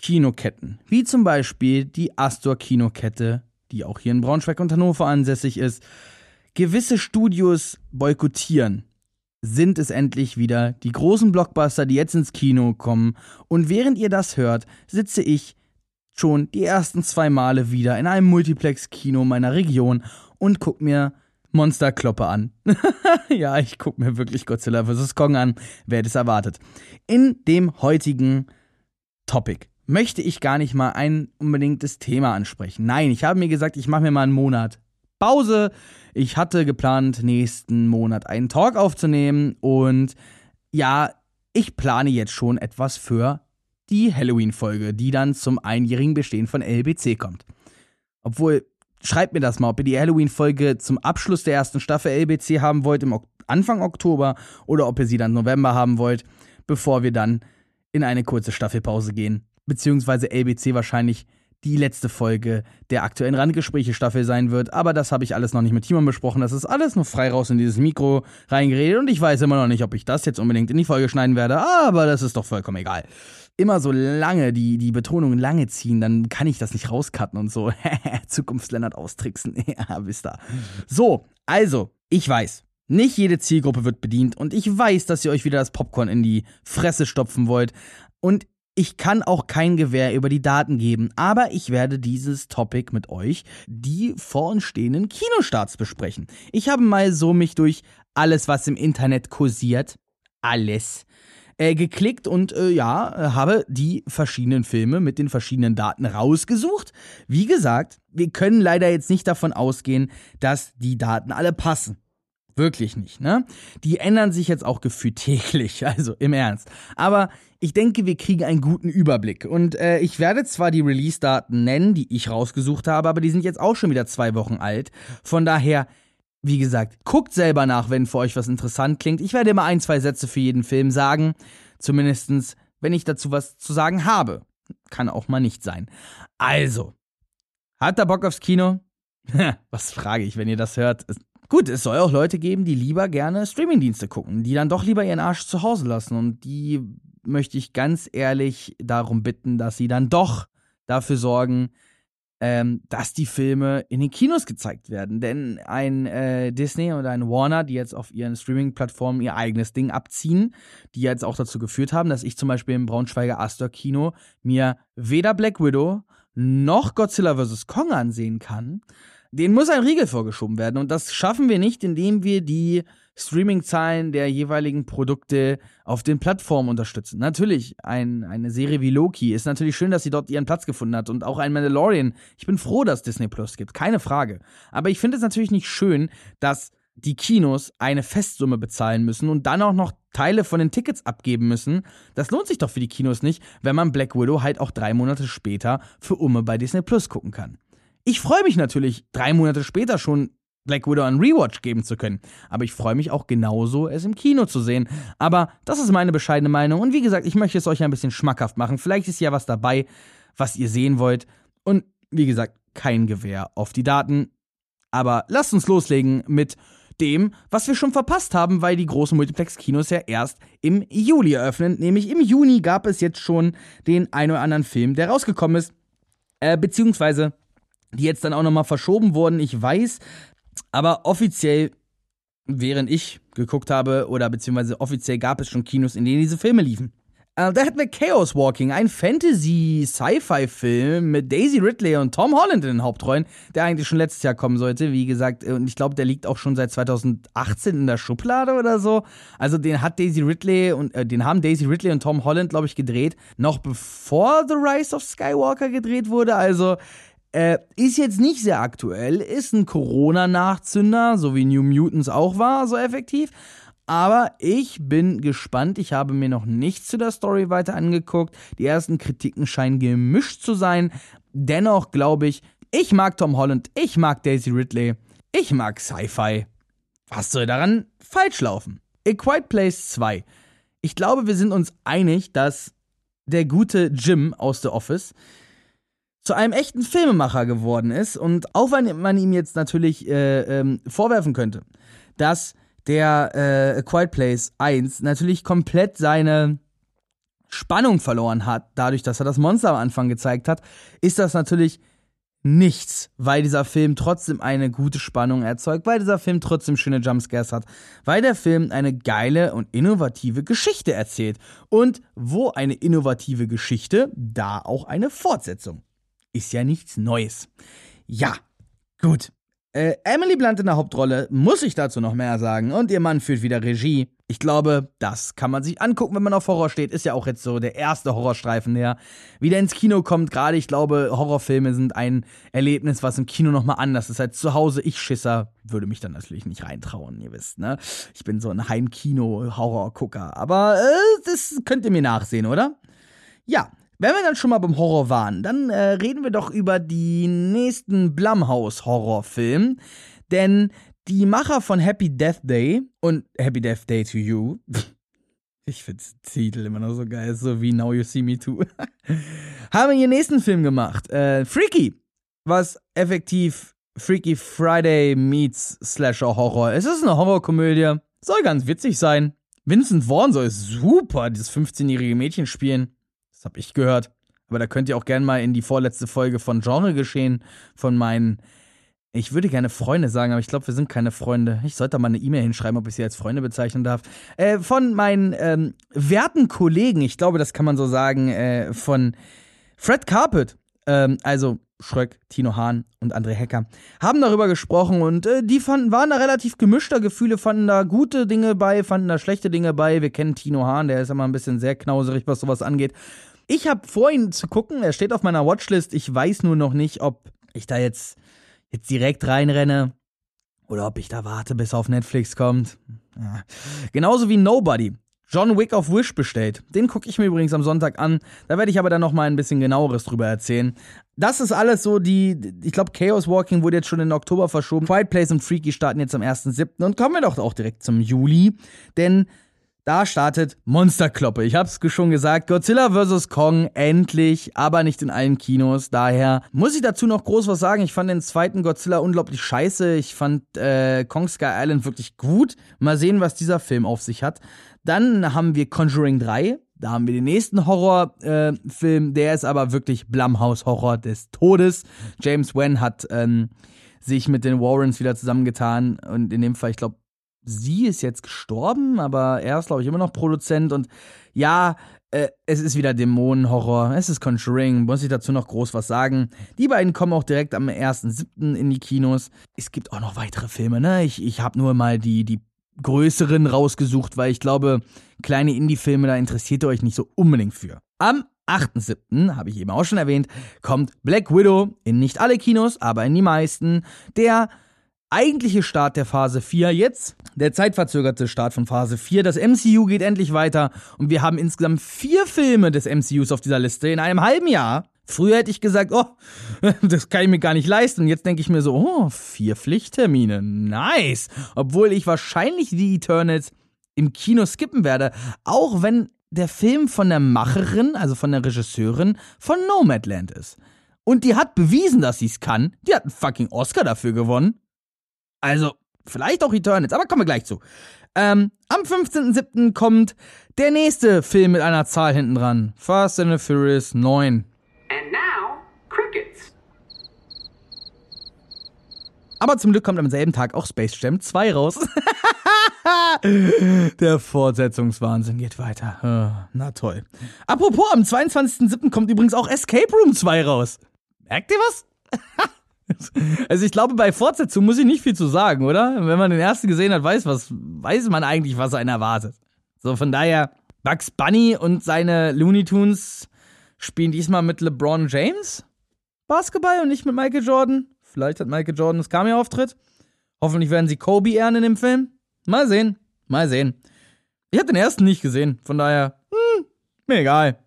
[SPEAKER 2] Kinoketten, wie zum Beispiel die Astor Kinokette, die auch hier in Braunschweig und Hannover ansässig ist, gewisse Studios boykottieren, sind es endlich wieder die großen Blockbuster, die jetzt ins Kino kommen. Und während ihr das hört, sitze ich schon die ersten zwei Male wieder in einem Multiplex-Kino meiner Region und guck mir Monster Kloppe an. ja, ich guck mir wirklich Godzilla vs. Kong an. Wer es erwartet? In dem heutigen Topic möchte ich gar nicht mal ein unbedingtes Thema ansprechen. Nein, ich habe mir gesagt, ich mache mir mal einen Monat Pause. Ich hatte geplant, nächsten Monat einen Talk aufzunehmen und ja, ich plane jetzt schon etwas für die Halloween-Folge, die dann zum einjährigen Bestehen von LBC kommt. Obwohl, schreibt mir das mal, ob ihr die Halloween-Folge zum Abschluss der ersten Staffel LBC haben wollt, im Anfang Oktober, oder ob ihr sie dann November haben wollt, bevor wir dann in eine kurze Staffelpause gehen. Beziehungsweise LBC wahrscheinlich die letzte Folge der aktuellen Randgespräche-Staffel sein wird. Aber das habe ich alles noch nicht mit Timon besprochen. Das ist alles nur frei raus in dieses Mikro reingeredet. Und ich weiß immer noch nicht, ob ich das jetzt unbedingt in die Folge schneiden werde. Aber das ist doch vollkommen egal. Immer so lange die, die Betonung lange ziehen, dann kann ich das nicht rauscutten und so. Zukunftslennart austricksen. ja, wisst ihr. So, also, ich weiß. Nicht jede Zielgruppe wird bedient und ich weiß, dass ihr euch wieder das Popcorn in die Fresse stopfen wollt. Und ich kann auch kein Gewehr über die Daten geben, aber ich werde dieses Topic mit euch, die vor uns stehenden Kinostarts besprechen. Ich habe mal so mich durch alles, was im Internet kursiert, alles, äh, geklickt und äh, ja, habe die verschiedenen Filme mit den verschiedenen Daten rausgesucht. Wie gesagt, wir können leider jetzt nicht davon ausgehen, dass die Daten alle passen. Wirklich nicht, ne? Die ändern sich jetzt auch gefühlt täglich, also im Ernst. Aber ich denke, wir kriegen einen guten Überblick. Und äh, ich werde zwar die Release-Daten nennen, die ich rausgesucht habe, aber die sind jetzt auch schon wieder zwei Wochen alt. Von daher, wie gesagt, guckt selber nach, wenn für euch was interessant klingt. Ich werde immer ein, zwei Sätze für jeden Film sagen. Zumindestens, wenn ich dazu was zu sagen habe. Kann auch mal nicht sein. Also, hat er Bock aufs Kino? was frage ich, wenn ihr das hört? Gut, es soll auch Leute geben, die lieber gerne Streamingdienste gucken, die dann doch lieber ihren Arsch zu Hause lassen. Und die möchte ich ganz ehrlich darum bitten, dass sie dann doch dafür sorgen, ähm, dass die Filme in den Kinos gezeigt werden. Denn ein äh, Disney und ein Warner, die jetzt auf ihren Streaming-Plattformen ihr eigenes Ding abziehen, die jetzt auch dazu geführt haben, dass ich zum Beispiel im Braunschweiger Astor Kino mir weder Black Widow noch Godzilla vs. Kong ansehen kann, den muss ein Riegel vorgeschoben werden. Und das schaffen wir nicht, indem wir die Streaming-Zahlen der jeweiligen Produkte auf den Plattformen unterstützen. Natürlich, ein, eine Serie wie Loki ist natürlich schön, dass sie dort ihren Platz gefunden hat. Und auch ein Mandalorian. Ich bin froh, dass Disney Plus gibt, keine Frage. Aber ich finde es natürlich nicht schön, dass die Kinos eine Festsumme bezahlen müssen und dann auch noch Teile von den Tickets abgeben müssen. Das lohnt sich doch für die Kinos nicht, wenn man Black Widow halt auch drei Monate später für Umme bei Disney Plus gucken kann. Ich freue mich natürlich, drei Monate später schon Black Widow einen Rewatch geben zu können. Aber ich freue mich auch genauso, es im Kino zu sehen. Aber das ist meine bescheidene Meinung. Und wie gesagt, ich möchte es euch ein bisschen schmackhaft machen. Vielleicht ist ja was dabei, was ihr sehen wollt. Und wie gesagt, kein Gewehr auf die Daten. Aber lasst uns loslegen mit dem, was wir schon verpasst haben, weil die großen Multiplex-Kinos ja erst im Juli eröffnen. Nämlich im Juni gab es jetzt schon den ein oder anderen Film, der rausgekommen ist. Äh, beziehungsweise die jetzt dann auch nochmal verschoben wurden, ich weiß. Aber offiziell, während ich geguckt habe, oder beziehungsweise offiziell gab es schon Kinos, in denen diese Filme liefen. Äh, da hatten wir Chaos Walking, ein Fantasy-Sci-Fi-Film mit Daisy Ridley und Tom Holland in den Hauptrollen, der eigentlich schon letztes Jahr kommen sollte. Wie gesagt, äh, und ich glaube, der liegt auch schon seit 2018 in der Schublade oder so. Also den hat Daisy Ridley und äh, den haben Daisy Ridley und Tom Holland, glaube ich, gedreht, noch bevor The Rise of Skywalker gedreht wurde. Also äh, ist jetzt nicht sehr aktuell, ist ein Corona-Nachzünder, so wie New Mutants auch war, so effektiv. Aber ich bin gespannt. Ich habe mir noch nichts zu der Story weiter angeguckt. Die ersten Kritiken scheinen gemischt zu sein. Dennoch glaube ich, ich mag Tom Holland, ich mag Daisy Ridley, ich mag Sci-Fi. Was soll daran falsch laufen? A Quiet Place 2. Ich glaube, wir sind uns einig, dass der gute Jim aus The Office zu einem echten Filmemacher geworden ist und auch wenn man ihm jetzt natürlich äh, ähm, vorwerfen könnte, dass der äh, Quiet Place 1 natürlich komplett seine Spannung verloren hat, dadurch, dass er das Monster am Anfang gezeigt hat, ist das natürlich nichts, weil dieser Film trotzdem eine gute Spannung erzeugt, weil dieser Film trotzdem schöne Jumpscares hat, weil der Film eine geile und innovative Geschichte erzählt. Und wo eine innovative Geschichte, da auch eine Fortsetzung. Ist ja nichts Neues. Ja, gut. Äh, Emily Blunt in der Hauptrolle, muss ich dazu noch mehr sagen. Und ihr Mann führt wieder Regie. Ich glaube, das kann man sich angucken, wenn man auf Horror steht. Ist ja auch jetzt so der erste Horrorstreifen, der wieder ins Kino kommt. Gerade, ich glaube, Horrorfilme sind ein Erlebnis, was im Kino nochmal anders ist. Als zu Hause, ich Schisser, würde mich dann natürlich nicht reintrauen, ihr wisst, ne? Ich bin so ein Heimkino-Horror-Gucker. Aber äh, das könnt ihr mir nachsehen, oder? Ja, wenn wir dann schon mal beim Horror waren, dann äh, reden wir doch über die nächsten Blumhouse-Horrorfilm. Denn die Macher von Happy Death Day und Happy Death Day to You, ich finde den Titel immer noch so geil, so wie Now You See Me Too, haben ihren nächsten Film gemacht. Äh, Freaky, was effektiv Freaky Friday meets Slasher Horror. Es ist eine Horrorkomödie, soll ganz witzig sein. Vincent Vaughn soll super dieses 15-jährige Mädchen spielen. Das habe ich gehört. Aber da könnt ihr auch gerne mal in die vorletzte Folge von Genre geschehen, von meinen. Ich würde gerne Freunde sagen, aber ich glaube, wir sind keine Freunde. Ich sollte mal eine E-Mail hinschreiben, ob ich sie als Freunde bezeichnen darf. Äh, von meinen ähm, werten Kollegen, ich glaube, das kann man so sagen, äh, von Fred Carpet, ähm, also Schröck, Tino Hahn und André Hecker, haben darüber gesprochen und äh, die fanden, waren da relativ gemischter Gefühle, fanden da gute Dinge bei, fanden da schlechte Dinge bei. Wir kennen Tino Hahn, der ist immer ein bisschen sehr knauserig, was sowas angeht. Ich habe vor, ihn zu gucken, er steht auf meiner Watchlist. Ich weiß nur noch nicht, ob ich da jetzt, jetzt direkt reinrenne oder ob ich da warte, bis er auf Netflix kommt. Ja. Genauso wie Nobody. John Wick auf Wish bestellt. Den gucke ich mir übrigens am Sonntag an. Da werde ich aber dann noch mal ein bisschen genaueres drüber erzählen. Das ist alles so die, ich glaube, Chaos Walking wurde jetzt schon in Oktober verschoben. Quiet Place und Freaky starten jetzt am 1.7. Und kommen wir doch auch direkt zum Juli. Denn da startet Monsterkloppe. Ich hab's schon gesagt, Godzilla vs. Kong endlich, aber nicht in allen Kinos. Daher muss ich dazu noch groß was sagen. Ich fand den zweiten Godzilla unglaublich scheiße. Ich fand äh, Kong Sky Island wirklich gut. Mal sehen, was dieser Film auf sich hat. Dann haben wir Conjuring 3. Da haben wir den nächsten Horrorfilm. Äh, der ist aber wirklich Blumhouse Horror des Todes. James Wan hat ähm, sich mit den Warrens wieder zusammengetan und in dem Fall, ich glaube, sie ist jetzt gestorben, aber er ist, glaube ich, immer noch Produzent. Und ja, äh, es ist wieder Dämonenhorror. Es ist Conjuring. Muss ich dazu noch groß was sagen? Die beiden kommen auch direkt am 1.7. in die Kinos. Es gibt auch noch weitere Filme, ne? Ich, ich habe nur mal die, die größeren rausgesucht, weil ich glaube, kleine Indie-Filme, da interessiert ihr euch nicht so unbedingt für. Am 8.7., habe ich eben auch schon erwähnt, kommt Black Widow in nicht alle Kinos, aber in die meisten. Der eigentliche Start der Phase 4 jetzt, der zeitverzögerte Start von Phase 4. Das MCU geht endlich weiter und wir haben insgesamt vier Filme des MCUs auf dieser Liste in einem halben Jahr. Früher hätte ich gesagt, oh, das kann ich mir gar nicht leisten. Jetzt denke ich mir so, oh, vier Pflichttermine, nice. Obwohl ich wahrscheinlich die Eternals im Kino skippen werde, auch wenn der Film von der Macherin, also von der Regisseurin von Nomadland ist. Und die hat bewiesen, dass sie es kann. Die hat einen fucking Oscar dafür gewonnen. Also, vielleicht auch Eternals, aber kommen wir gleich zu. Ähm, am 15.07. kommt der nächste Film mit einer Zahl hinten dran. Fast and the Furious 9. And now, Crickets. Aber zum Glück kommt am selben Tag auch Space Jam 2 raus. Der Fortsetzungswahnsinn geht weiter. Na toll. Apropos, am 22.07. kommt übrigens auch Escape Room 2 raus. Merkt ihr was? Also ich glaube, bei Fortsetzung muss ich nicht viel zu sagen, oder? Wenn man den ersten gesehen hat, weiß, was, weiß man eigentlich, was einen erwartet. So, von daher, Bugs Bunny und seine Looney Tunes spielen diesmal mit LeBron James Basketball und nicht mit Michael Jordan. Vielleicht hat Michael Jordan das Cameo-Auftritt. Hoffentlich werden sie Kobe ehren in dem Film. Mal sehen. Mal sehen. Ich habe den ersten nicht gesehen, von daher, hm, mir egal.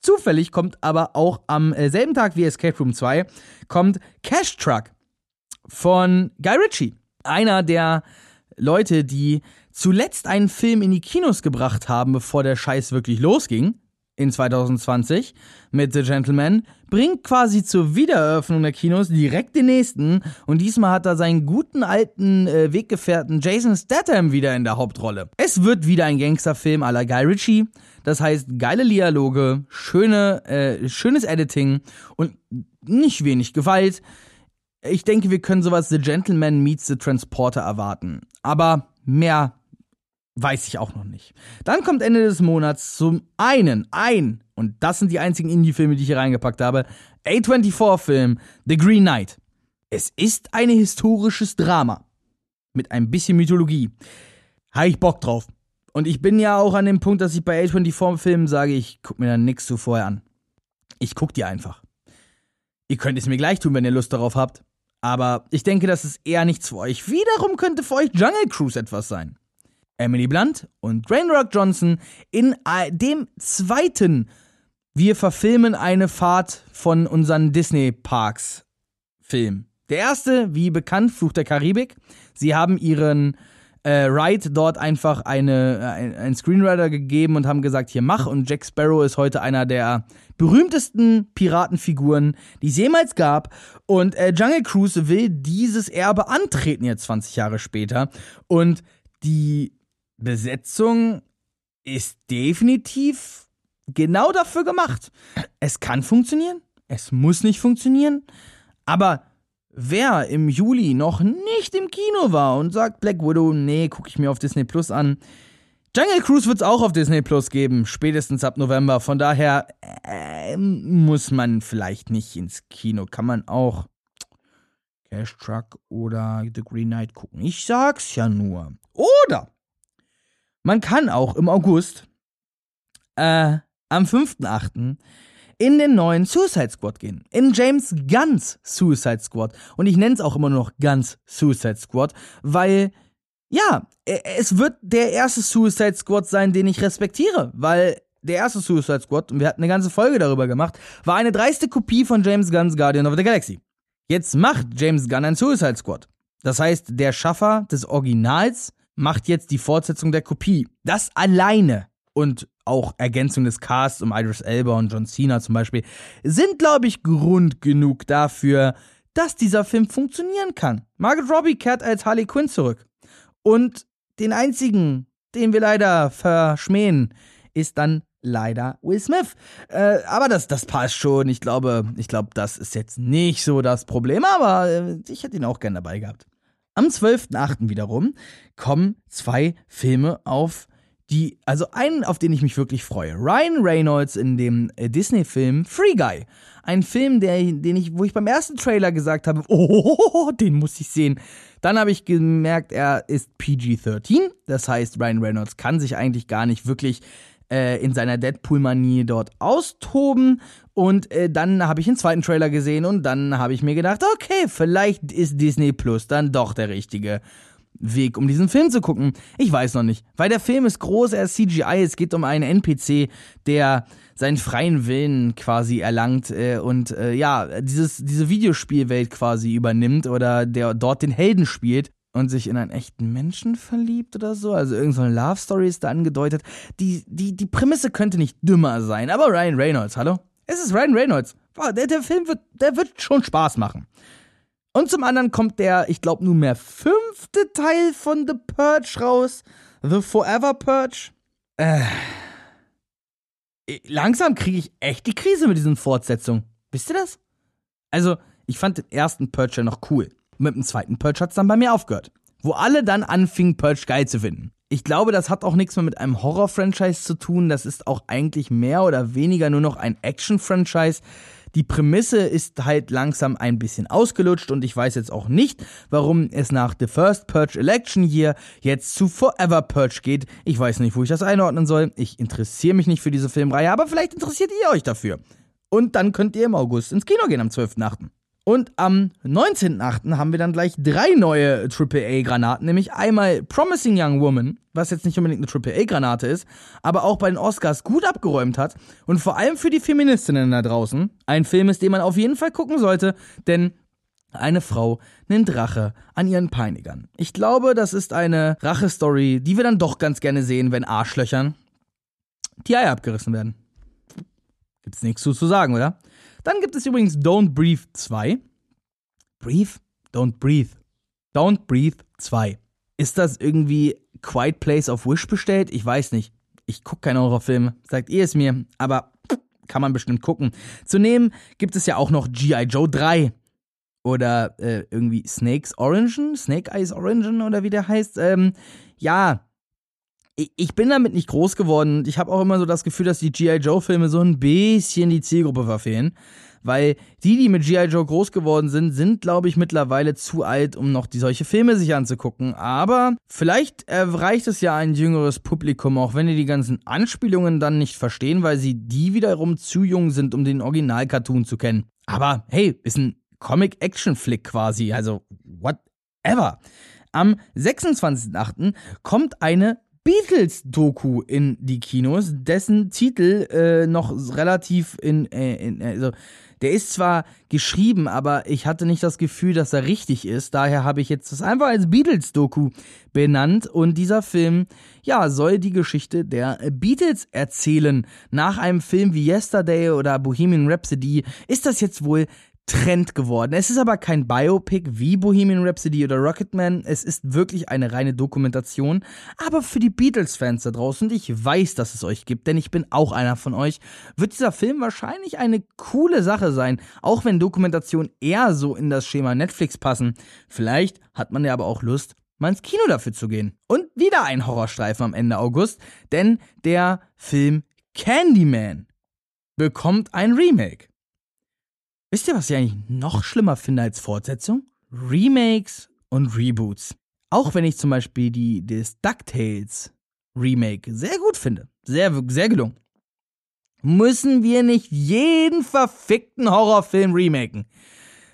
[SPEAKER 2] Zufällig kommt aber auch am äh, selben Tag wie Escape Room 2 kommt Cash Truck von Guy Ritchie. Einer der Leute, die zuletzt einen Film in die Kinos gebracht haben, bevor der Scheiß wirklich losging. In 2020 mit The Gentleman, bringt quasi zur Wiedereröffnung der Kinos direkt den nächsten und diesmal hat er seinen guten alten äh, Weggefährten Jason Statham wieder in der Hauptrolle. Es wird wieder ein Gangsterfilm à la Guy Ritchie, das heißt geile Dialoge, schöne, äh, schönes Editing und nicht wenig Gewalt. Ich denke, wir können sowas The Gentleman meets The Transporter erwarten, aber mehr Weiß ich auch noch nicht. Dann kommt Ende des Monats zum einen ein, und das sind die einzigen Indie-Filme, die ich hier reingepackt habe, A24-Film The Green Knight. Es ist ein historisches Drama mit ein bisschen Mythologie. Habe ich Bock drauf. Und ich bin ja auch an dem Punkt, dass ich bei A24-Filmen sage, ich guck mir da nichts zu vorher an. Ich guck die einfach. Ihr könnt es mir gleich tun, wenn ihr Lust darauf habt. Aber ich denke, das ist eher nichts für euch. Wiederum könnte für euch Jungle Cruise etwas sein. Emily Blunt und Dwayne Rock Johnson in dem zweiten Wir verfilmen eine Fahrt von unseren Disney Parks Film. Der erste, wie bekannt, Fluch der Karibik. Sie haben ihren äh, Wright dort einfach eine, äh, ein, ein Screenwriter gegeben und haben gesagt, hier mach. Und Jack Sparrow ist heute einer der berühmtesten Piratenfiguren, die es jemals gab. Und äh, Jungle Cruise will dieses Erbe antreten jetzt 20 Jahre später. Und die Besetzung ist definitiv genau dafür gemacht. Es kann funktionieren, es muss nicht funktionieren, aber wer im Juli noch nicht im Kino war und sagt Black Widow, nee, gucke ich mir auf Disney Plus an. Jungle Cruise wird es auch auf Disney Plus geben, spätestens ab November. Von daher äh, muss man vielleicht nicht ins Kino. Kann man auch Cash Truck oder The Green Knight gucken. Ich sag's ja nur. Oder man kann auch im August, äh, am 5.8. in den neuen Suicide Squad gehen. In James Gunn's Suicide Squad. Und ich nenne es auch immer nur noch Gunn's Suicide Squad, weil, ja, e, es wird der erste Suicide Squad sein, den ich respektiere, weil der erste Suicide Squad, und wir hatten eine ganze Folge darüber gemacht, war eine dreiste Kopie von James Gunn's Guardian of the Galaxy. Jetzt macht James Gunn ein Suicide Squad. Das heißt, der Schaffer des Originals macht jetzt die Fortsetzung der Kopie. Das alleine und auch Ergänzung des Casts um Idris Elba und John Cena zum Beispiel sind, glaube ich, Grund genug dafür, dass dieser Film funktionieren kann. Margaret Robbie kehrt als Harley Quinn zurück. Und den einzigen, den wir leider verschmähen, ist dann leider Will Smith. Äh, aber das, das passt schon. Ich glaube, ich glaube, das ist jetzt nicht so das Problem, aber äh, ich hätte ihn auch gern dabei gehabt. Am 12.8. wiederum kommen zwei Filme auf die, also einen, auf den ich mich wirklich freue. Ryan Reynolds in dem äh, Disney-Film Free Guy. Ein Film, der, den ich, wo ich beim ersten Trailer gesagt habe, oh, den muss ich sehen. Dann habe ich gemerkt, er ist PG-13. Das heißt, Ryan Reynolds kann sich eigentlich gar nicht wirklich äh, in seiner Deadpool-Manie dort austoben. Und äh, dann habe ich einen zweiten Trailer gesehen und dann habe ich mir gedacht, okay, vielleicht ist Disney Plus dann doch der richtige Weg, um diesen Film zu gucken. Ich weiß noch nicht, weil der Film ist groß, er ist CGI, es geht um einen NPC, der seinen freien Willen quasi erlangt äh, und äh, ja, dieses, diese Videospielwelt quasi übernimmt oder der dort den Helden spielt und sich in einen echten Menschen verliebt oder so. Also irgendeine Love Story ist da angedeutet. Die, die, die Prämisse könnte nicht dümmer sein, aber Ryan Reynolds, hallo? Es ist Ryan Reynolds. Der, der Film wird, der wird schon Spaß machen. Und zum anderen kommt der, ich glaube, nunmehr fünfte Teil von The Purge raus. The Forever Purge. Äh. Langsam kriege ich echt die Krise mit diesen Fortsetzungen. Wisst ihr das? Also, ich fand den ersten Purge ja noch cool. Mit dem zweiten Purge hat es dann bei mir aufgehört. Wo alle dann anfingen, Purge geil zu finden. Ich glaube, das hat auch nichts mehr mit einem Horror-Franchise zu tun. Das ist auch eigentlich mehr oder weniger nur noch ein Action-Franchise. Die Prämisse ist halt langsam ein bisschen ausgelutscht und ich weiß jetzt auch nicht, warum es nach The First Purge Election Year jetzt zu Forever Purge geht. Ich weiß nicht, wo ich das einordnen soll. Ich interessiere mich nicht für diese Filmreihe, aber vielleicht interessiert ihr euch dafür. Und dann könnt ihr im August ins Kino gehen am 12.8. Und am 19.8. haben wir dann gleich drei neue AAA-Granaten, nämlich einmal Promising Young Woman, was jetzt nicht unbedingt eine AAA-Granate ist, aber auch bei den Oscars gut abgeräumt hat und vor allem für die Feministinnen da draußen ein Film ist, den man auf jeden Fall gucken sollte, denn eine Frau nennt Rache an ihren Peinigern. Ich glaube, das ist eine Rache-Story, die wir dann doch ganz gerne sehen, wenn Arschlöchern die Eier abgerissen werden. Gibt's nichts zu, zu sagen, oder? Dann gibt es übrigens Don't Breathe 2. Breathe? Don't Breathe. Don't Breathe 2. Ist das irgendwie Quiet Place of Wish bestellt? Ich weiß nicht. Ich gucke keine Horrorfilme. Sagt ihr es mir. Aber kann man bestimmt gucken. Zu nehmen gibt es ja auch noch G.I. Joe 3. Oder äh, irgendwie Snakes Orangen? Snake Eyes Orangen oder wie der heißt. Ähm, ja, ich bin damit nicht groß geworden. Ich habe auch immer so das Gefühl, dass die G.I. Joe-Filme so ein bisschen die Zielgruppe verfehlen. Weil die, die mit G.I. Joe groß geworden sind, sind, glaube ich, mittlerweile zu alt, um noch die solche Filme sich anzugucken. Aber vielleicht erreicht es ja ein jüngeres Publikum, auch wenn die die ganzen Anspielungen dann nicht verstehen, weil sie die wiederum zu jung sind, um den Original-Cartoon zu kennen. Aber hey, ist ein Comic-Action-Flick quasi. Also, whatever. Am 26.08. kommt eine Beatles-Doku in die Kinos, dessen Titel äh, noch relativ in, äh, in, also der ist zwar geschrieben, aber ich hatte nicht das Gefühl, dass er richtig ist. Daher habe ich jetzt das einfach als Beatles-Doku benannt. Und dieser Film, ja, soll die Geschichte der Beatles erzählen. Nach einem Film wie Yesterday oder Bohemian Rhapsody ist das jetzt wohl Trend geworden. Es ist aber kein Biopic wie Bohemian Rhapsody oder Rocketman. Es ist wirklich eine reine Dokumentation. Aber für die Beatles-Fans da draußen, und ich weiß, dass es euch gibt, denn ich bin auch einer von euch, wird dieser Film wahrscheinlich eine coole Sache sein. Auch wenn Dokumentationen eher so in das Schema Netflix passen. Vielleicht hat man ja aber auch Lust, mal ins Kino dafür zu gehen. Und wieder ein Horrorstreifen am Ende August, denn der Film Candyman bekommt ein Remake. Wisst ihr, was ich eigentlich noch schlimmer finde als Fortsetzung? Remakes und Reboots. Auch wenn ich zum Beispiel die, das DuckTales Remake sehr gut finde. Sehr, sehr gelungen. Müssen wir nicht jeden verfickten Horrorfilm remaken?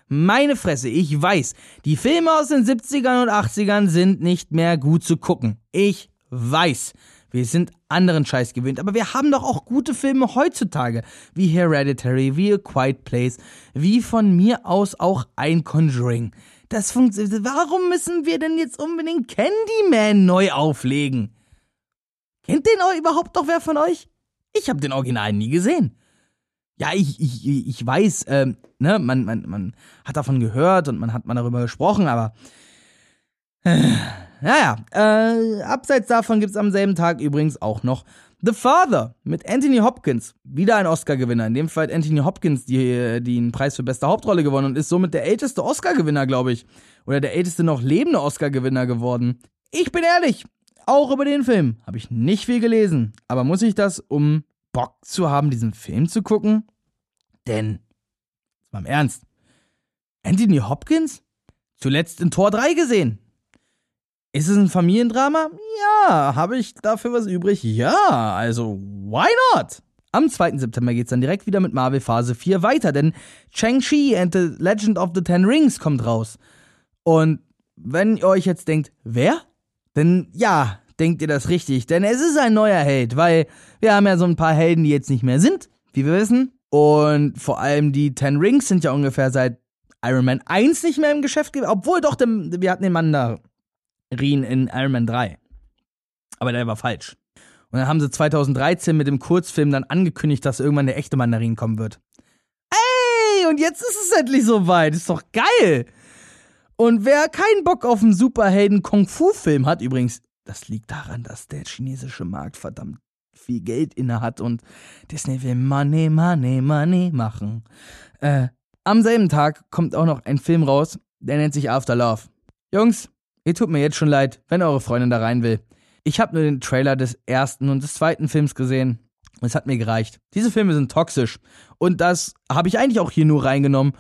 [SPEAKER 2] Meine Fresse, ich weiß, die Filme aus den 70ern und 80ern sind nicht mehr gut zu gucken. Ich weiß. Wir sind anderen Scheiß gewöhnt, aber wir haben doch auch gute Filme heutzutage, wie Hereditary, wie A Quiet Place, wie von mir aus auch ein Conjuring. Das funktioniert. Warum müssen wir denn jetzt unbedingt Candyman neu auflegen? Kennt den überhaupt noch wer von euch? Ich habe den Original nie gesehen. Ja, ich, ich, ich weiß, ähm, ne, man, man, man hat davon gehört und man hat mal darüber gesprochen, aber äh, naja, äh, abseits davon gibt es am selben Tag übrigens auch noch The Father mit Anthony Hopkins. Wieder ein Oscar-Gewinner. In dem Fall Anthony Hopkins, die, die einen Preis für beste Hauptrolle gewonnen und ist somit der älteste Oscar-Gewinner, glaube ich. Oder der älteste noch lebende Oscar-Gewinner geworden. Ich bin ehrlich, auch über den Film habe ich nicht viel gelesen. Aber muss ich das, um Bock zu haben, diesen Film zu gucken? Denn, mal im Ernst, Anthony Hopkins? Zuletzt in Tor 3 gesehen. Ist es ein Familiendrama? Ja. Habe ich dafür was übrig? Ja. Also, why not? Am 2. September geht's dann direkt wieder mit Marvel Phase 4 weiter, denn Shang-Chi and the Legend of the Ten Rings kommt raus. Und wenn ihr euch jetzt denkt, wer? Denn ja, denkt ihr das richtig, denn es ist ein neuer Held, weil wir haben ja so ein paar Helden, die jetzt nicht mehr sind, wie wir wissen. Und vor allem die Ten Rings sind ja ungefähr seit Iron Man 1 nicht mehr im Geschäft, obwohl doch, wir hatten den Mann da Rien in Iron Man 3. Aber der war falsch. Und dann haben sie 2013 mit dem Kurzfilm dann angekündigt, dass irgendwann der echte Mandarin kommen wird. Ey, und jetzt ist es endlich soweit. Ist doch geil. Und wer keinen Bock auf einen Superhelden-Kung-Fu-Film hat, übrigens, das liegt daran, dass der chinesische Markt verdammt viel Geld inne hat und Disney will Money, Money, Money machen. Äh, am selben Tag kommt auch noch ein Film raus, der nennt sich After Love. Jungs, Ihr tut mir jetzt schon leid, wenn eure Freundin da rein will. Ich habe nur den Trailer des ersten und des zweiten Films gesehen. Es hat mir gereicht. Diese Filme sind toxisch. Und das habe ich eigentlich auch hier nur reingenommen,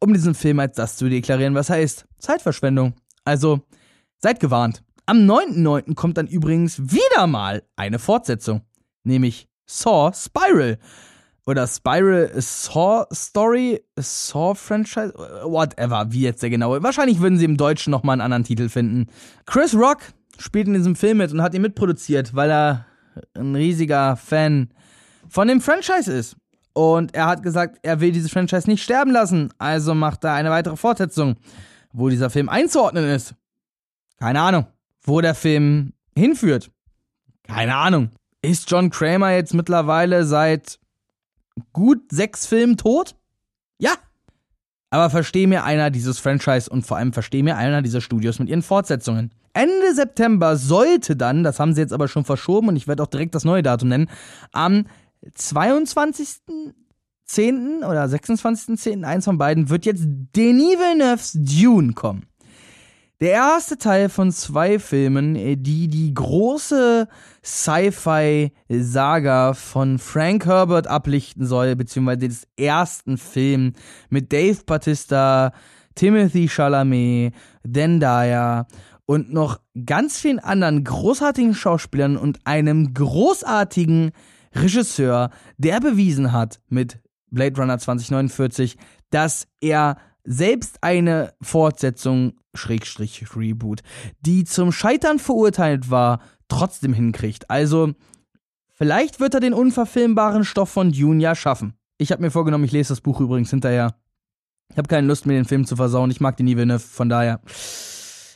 [SPEAKER 2] um diesen Film als das zu deklarieren, was heißt Zeitverschwendung. Also, seid gewarnt. Am 9.9. kommt dann übrigens wieder mal eine Fortsetzung. Nämlich Saw Spiral oder Spiral Saw Story, Saw Franchise, whatever, wie jetzt der genaue. Wahrscheinlich würden sie im Deutschen nochmal einen anderen Titel finden. Chris Rock spielt in diesem Film mit und hat ihn mitproduziert, weil er ein riesiger Fan von dem Franchise ist. Und er hat gesagt, er will dieses Franchise nicht sterben lassen, also macht er eine weitere Fortsetzung, wo dieser Film einzuordnen ist. Keine Ahnung, wo der Film hinführt. Keine Ahnung. Ist John Kramer jetzt mittlerweile seit gut sechs Filmen tot? Ja. Aber versteh mir einer dieses Franchise und vor allem versteh mir einer dieser Studios mit ihren Fortsetzungen. Ende September sollte dann, das haben sie jetzt aber schon verschoben und ich werde auch direkt das neue Datum nennen, am 22.10. oder 26.10., eins von beiden, wird jetzt Denis Villeneuve's Dune kommen. Der erste Teil von zwei Filmen, die die große Sci-Fi-Saga von Frank Herbert ablichten soll, beziehungsweise des ersten Film mit Dave Batista, Timothy Chalamet, Zendaya und noch ganz vielen anderen großartigen Schauspielern und einem großartigen Regisseur, der bewiesen hat mit Blade Runner 2049, dass er selbst eine Fortsetzung, Schrägstrich Reboot, die zum Scheitern verurteilt war, trotzdem hinkriegt. Also, vielleicht wird er den unverfilmbaren Stoff von Dune schaffen. Ich habe mir vorgenommen, ich lese das Buch übrigens hinterher. Ich habe keine Lust, mir den Film zu versauen. Ich mag den Villeneuve, von daher.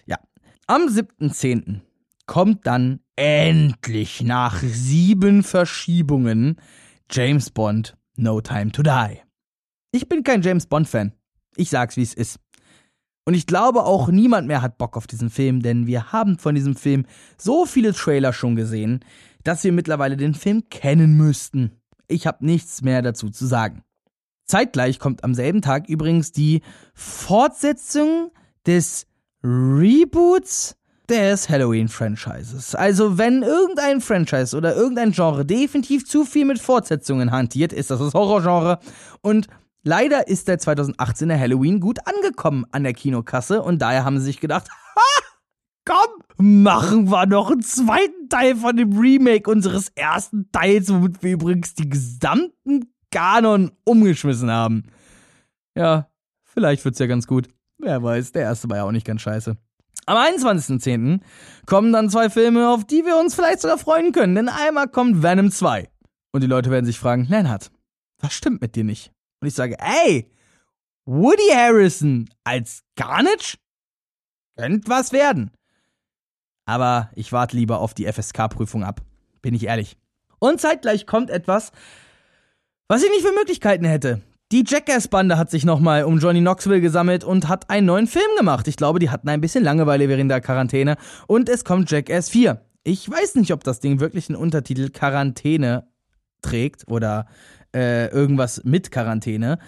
[SPEAKER 2] Ja. Am 7.10. kommt dann endlich nach sieben Verschiebungen James Bond No Time to Die. Ich bin kein James Bond-Fan. Ich sag's, wie es ist. Und ich glaube auch niemand mehr hat Bock auf diesen Film, denn wir haben von diesem Film so viele Trailer schon gesehen, dass wir mittlerweile den Film kennen müssten. Ich habe nichts mehr dazu zu sagen. Zeitgleich kommt am selben Tag übrigens die Fortsetzung des Reboots des Halloween-Franchises. Also wenn irgendein Franchise oder irgendein Genre definitiv zu viel mit Fortsetzungen hantiert, ist das das Horrorgenre. Und leider ist der 2018er Halloween gut angekommen an der Kinokasse und daher haben sie sich gedacht, ha, komm, machen wir noch einen zweiten Teil von dem Remake unseres ersten Teils, womit wir übrigens die gesamten Kanon umgeschmissen haben. Ja, vielleicht wird's ja ganz gut. Wer weiß, der erste war ja auch nicht ganz scheiße. Am 21.10. kommen dann zwei Filme, auf die wir uns vielleicht sogar freuen können, denn einmal kommt Venom 2. Und die Leute werden sich fragen, Lennart, was stimmt mit dir nicht? Und ich sage, ey, Woody Harrison als Carnage? Könnte was werden. Aber ich warte lieber auf die FSK-Prüfung ab. Bin ich ehrlich. Und zeitgleich kommt etwas, was ich nicht für Möglichkeiten hätte. Die Jackass-Bande hat sich nochmal um Johnny Knoxville gesammelt und hat einen neuen Film gemacht. Ich glaube, die hatten ein bisschen Langeweile während der Quarantäne. Und es kommt Jackass 4. Ich weiß nicht, ob das Ding wirklich einen Untertitel Quarantäne trägt oder äh, irgendwas mit Quarantäne.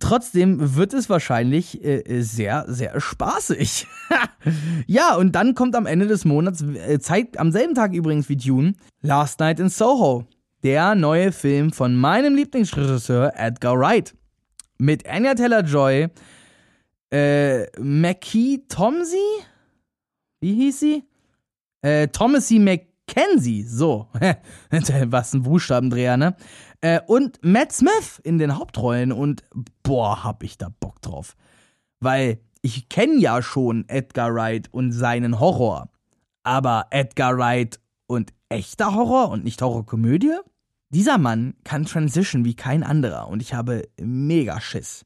[SPEAKER 2] Trotzdem wird es wahrscheinlich äh, sehr, sehr spaßig. ja, und dann kommt am Ende des Monats, äh, Zeit, am selben Tag übrigens wie Dune, Last Night in Soho. Der neue Film von meinem Lieblingsregisseur Edgar Wright mit Anya Taylor-Joy, äh, Mackie Tomsey? Wie hieß sie? Äh, Thomasy McKenzie, so. Was ein Buchstabendreher, ne? Äh, und Matt Smith in den Hauptrollen und boah, hab ich da Bock drauf. Weil ich kenne ja schon Edgar Wright und seinen Horror. Aber Edgar Wright und echter Horror und nicht Horrorkomödie? Dieser Mann kann Transition wie kein anderer und ich habe mega Schiss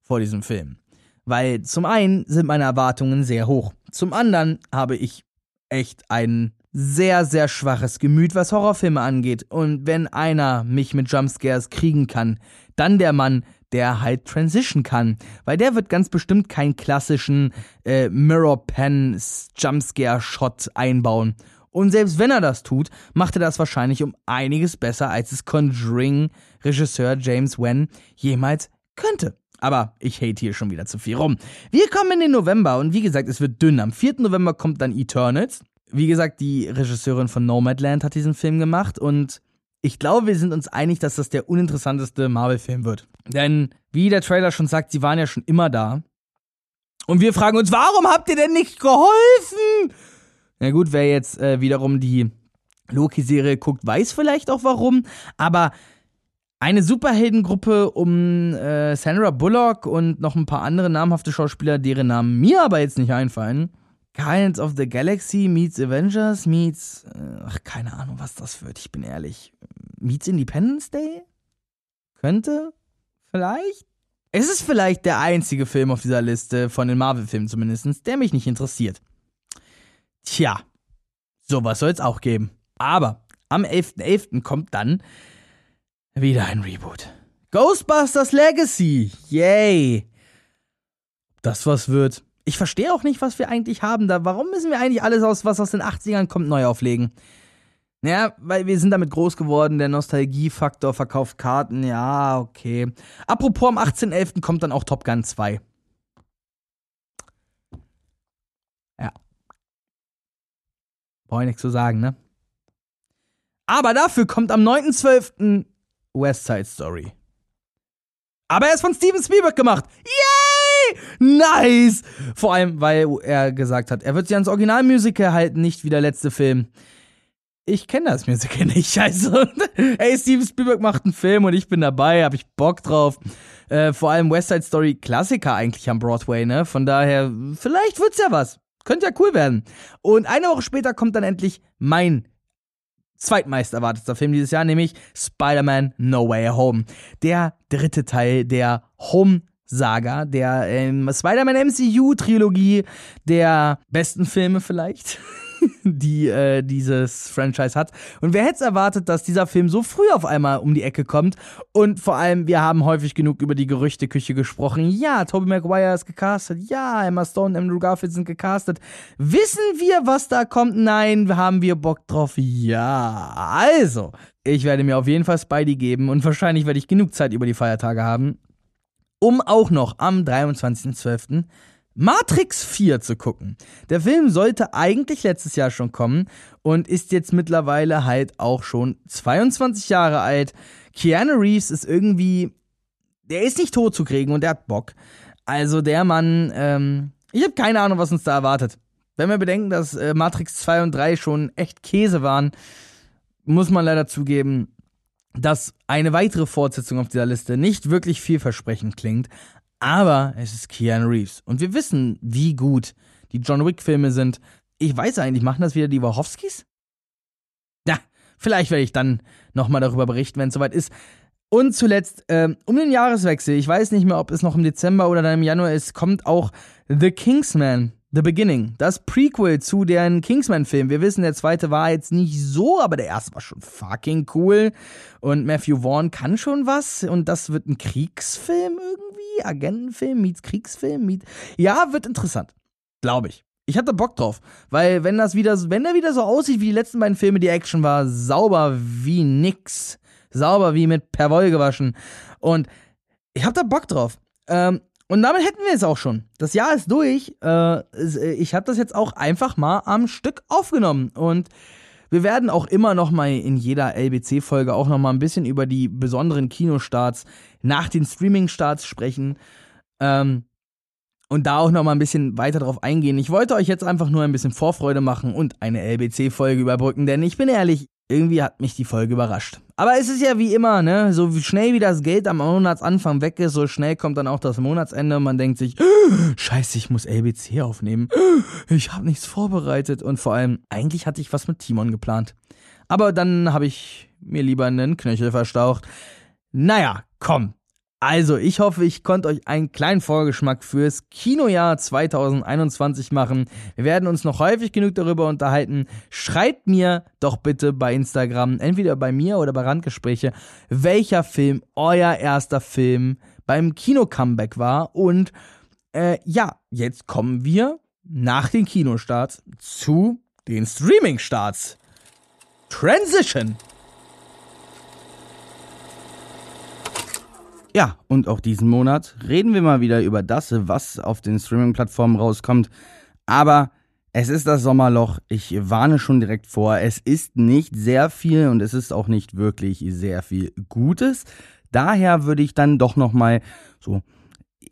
[SPEAKER 2] vor diesem Film. Weil zum einen sind meine Erwartungen sehr hoch. Zum anderen habe ich echt ein sehr, sehr schwaches Gemüt, was Horrorfilme angeht. Und wenn einer mich mit Jumpscares kriegen kann, dann der Mann, der halt Transition kann. Weil der wird ganz bestimmt keinen klassischen äh, Mirror Pen Jumpscare Shot einbauen. Und selbst wenn er das tut, macht er das wahrscheinlich um einiges besser, als es Conjuring-Regisseur James Wan jemals könnte. Aber ich hate hier schon wieder zu viel rum. Wir kommen in den November und wie gesagt, es wird dünn. Am 4. November kommt dann Eternals. Wie gesagt, die Regisseurin von Nomadland hat diesen Film gemacht und ich glaube, wir sind uns einig, dass das der uninteressanteste Marvel-Film wird. Denn, wie der Trailer schon sagt, sie waren ja schon immer da. Und wir fragen uns, warum habt ihr denn nicht geholfen? Na gut, wer jetzt äh, wiederum die Loki-Serie guckt, weiß vielleicht auch warum. Aber eine Superheldengruppe um äh, Sandra Bullock und noch ein paar andere namhafte Schauspieler, deren Namen mir aber jetzt nicht einfallen. Guardians of the Galaxy meets Avengers meets. Äh, ach, keine Ahnung, was das wird, ich bin ehrlich. Meets Independence Day? Könnte? Vielleicht? Es ist vielleicht der einzige Film auf dieser Liste, von den Marvel-Filmen zumindest, der mich nicht interessiert. Tja, sowas soll es auch geben. Aber am 11.11. .11. kommt dann wieder ein Reboot. Ghostbusters Legacy. Yay. Das was wird. Ich verstehe auch nicht, was wir eigentlich haben da. Warum müssen wir eigentlich alles aus, was aus den 80ern kommt, neu auflegen? Ja, weil wir sind damit groß geworden, der Nostalgiefaktor verkauft Karten, ja, okay. Apropos, am 18.11. kommt dann auch Top Gun 2. Ja. Brauche ich nichts zu sagen, ne? Aber dafür kommt am 9.12. West Side Story. Aber er ist von Steven Spielberg gemacht. Yay! Nice! Vor allem, weil er gesagt hat, er wird sich ans Originalmusical halten, nicht wie der letzte Film ich kenne das Musical nicht. Also, ey, Steven Spielberg macht einen Film und ich bin dabei, hab ich Bock drauf. Äh, vor allem West Side Story Klassiker eigentlich am Broadway, ne? Von daher, vielleicht wird's ja was. Könnte ja cool werden. Und eine Woche später kommt dann endlich mein zweitmeist erwartetster Film dieses Jahr, nämlich Spider-Man No Way Home. Der dritte Teil der Home Saga, der ähm, Spider-Man MCU-Trilogie der besten Filme vielleicht. die äh, dieses Franchise hat. Und wer hätte es erwartet, dass dieser Film so früh auf einmal um die Ecke kommt? Und vor allem, wir haben häufig genug über die Gerüchteküche gesprochen. Ja, Tobey Maguire ist gecastet. Ja, Emma Stone und Andrew Garfield sind gecastet. Wissen wir, was da kommt? Nein, haben wir Bock drauf? Ja. Also, ich werde mir auf jeden Fall Spidey geben und wahrscheinlich werde ich genug Zeit über die Feiertage haben, um auch noch am 23.12. Matrix 4 zu gucken. Der Film sollte eigentlich letztes Jahr schon kommen und ist jetzt mittlerweile halt auch schon 22 Jahre alt. Keanu Reeves ist irgendwie, der ist nicht tot zu kriegen und der hat Bock. Also der Mann, ähm, ich habe keine Ahnung, was uns da erwartet. Wenn wir bedenken, dass äh, Matrix 2 und 3 schon echt Käse waren, muss man leider zugeben, dass eine weitere Fortsetzung auf dieser Liste nicht wirklich vielversprechend klingt. Aber es ist Keanu Reeves. Und wir wissen, wie gut die John Wick-Filme sind. Ich weiß eigentlich, machen das wieder die Wachowskis? Ja, vielleicht werde ich dann nochmal darüber berichten, wenn es soweit ist. Und zuletzt, ähm, um den Jahreswechsel, ich weiß nicht mehr, ob es noch im Dezember oder dann im Januar ist, kommt auch The Kingsman The Beginning, das Prequel zu deren Kingsman-Film. Wir wissen, der zweite war jetzt nicht so, aber der erste war schon fucking cool. Und Matthew Vaughn kann schon was. Und das wird ein Kriegsfilm irgendwie. Agentenfilm, meets Kriegsfilm, meets. Ja, wird interessant. Glaube ich. Ich hatte Bock drauf. Weil, wenn das wieder, wenn der wieder so aussieht wie die letzten beiden Filme, die Action war sauber wie nix. Sauber wie mit per Woll gewaschen. Und ich hab da Bock drauf. Ähm, und damit hätten wir es auch schon. Das Jahr ist durch. Äh, äh ich habe das jetzt auch einfach mal am Stück aufgenommen. Und wir werden auch immer noch mal in jeder LBC-Folge auch noch mal ein bisschen über die besonderen Kinostarts nach den Streaming-Starts sprechen. Ähm, und da auch noch mal ein bisschen weiter drauf eingehen. Ich wollte euch jetzt einfach nur ein bisschen Vorfreude machen und eine LBC-Folge überbrücken, denn ich bin ehrlich, irgendwie hat mich die Folge überrascht. Aber es ist ja wie immer, ne? So schnell wie das Geld am Monatsanfang weg ist, so schnell kommt dann auch das Monatsende. Man denkt sich, scheiße, ich muss LBC aufnehmen. Ich habe nichts vorbereitet. Und vor allem, eigentlich hatte ich was mit Timon geplant. Aber dann habe ich mir lieber einen Knöchel verstaucht. Naja, komm, also, ich hoffe, ich konnte euch einen kleinen Vorgeschmack fürs Kinojahr 2021 machen. Wir werden uns noch häufig genug darüber unterhalten. Schreibt mir doch bitte bei Instagram, entweder bei mir oder bei Randgespräche, welcher Film euer erster Film beim Kino-Comeback war. Und äh, ja, jetzt kommen wir nach den Kinostarts zu den Streaming-Starts. Transition! Ja, und auch diesen Monat reden wir mal wieder über das, was auf den Streaming-Plattformen rauskommt. Aber es ist das Sommerloch. Ich warne schon direkt vor. Es ist nicht sehr viel und es ist auch nicht wirklich sehr viel Gutes. Daher würde ich dann doch noch mal so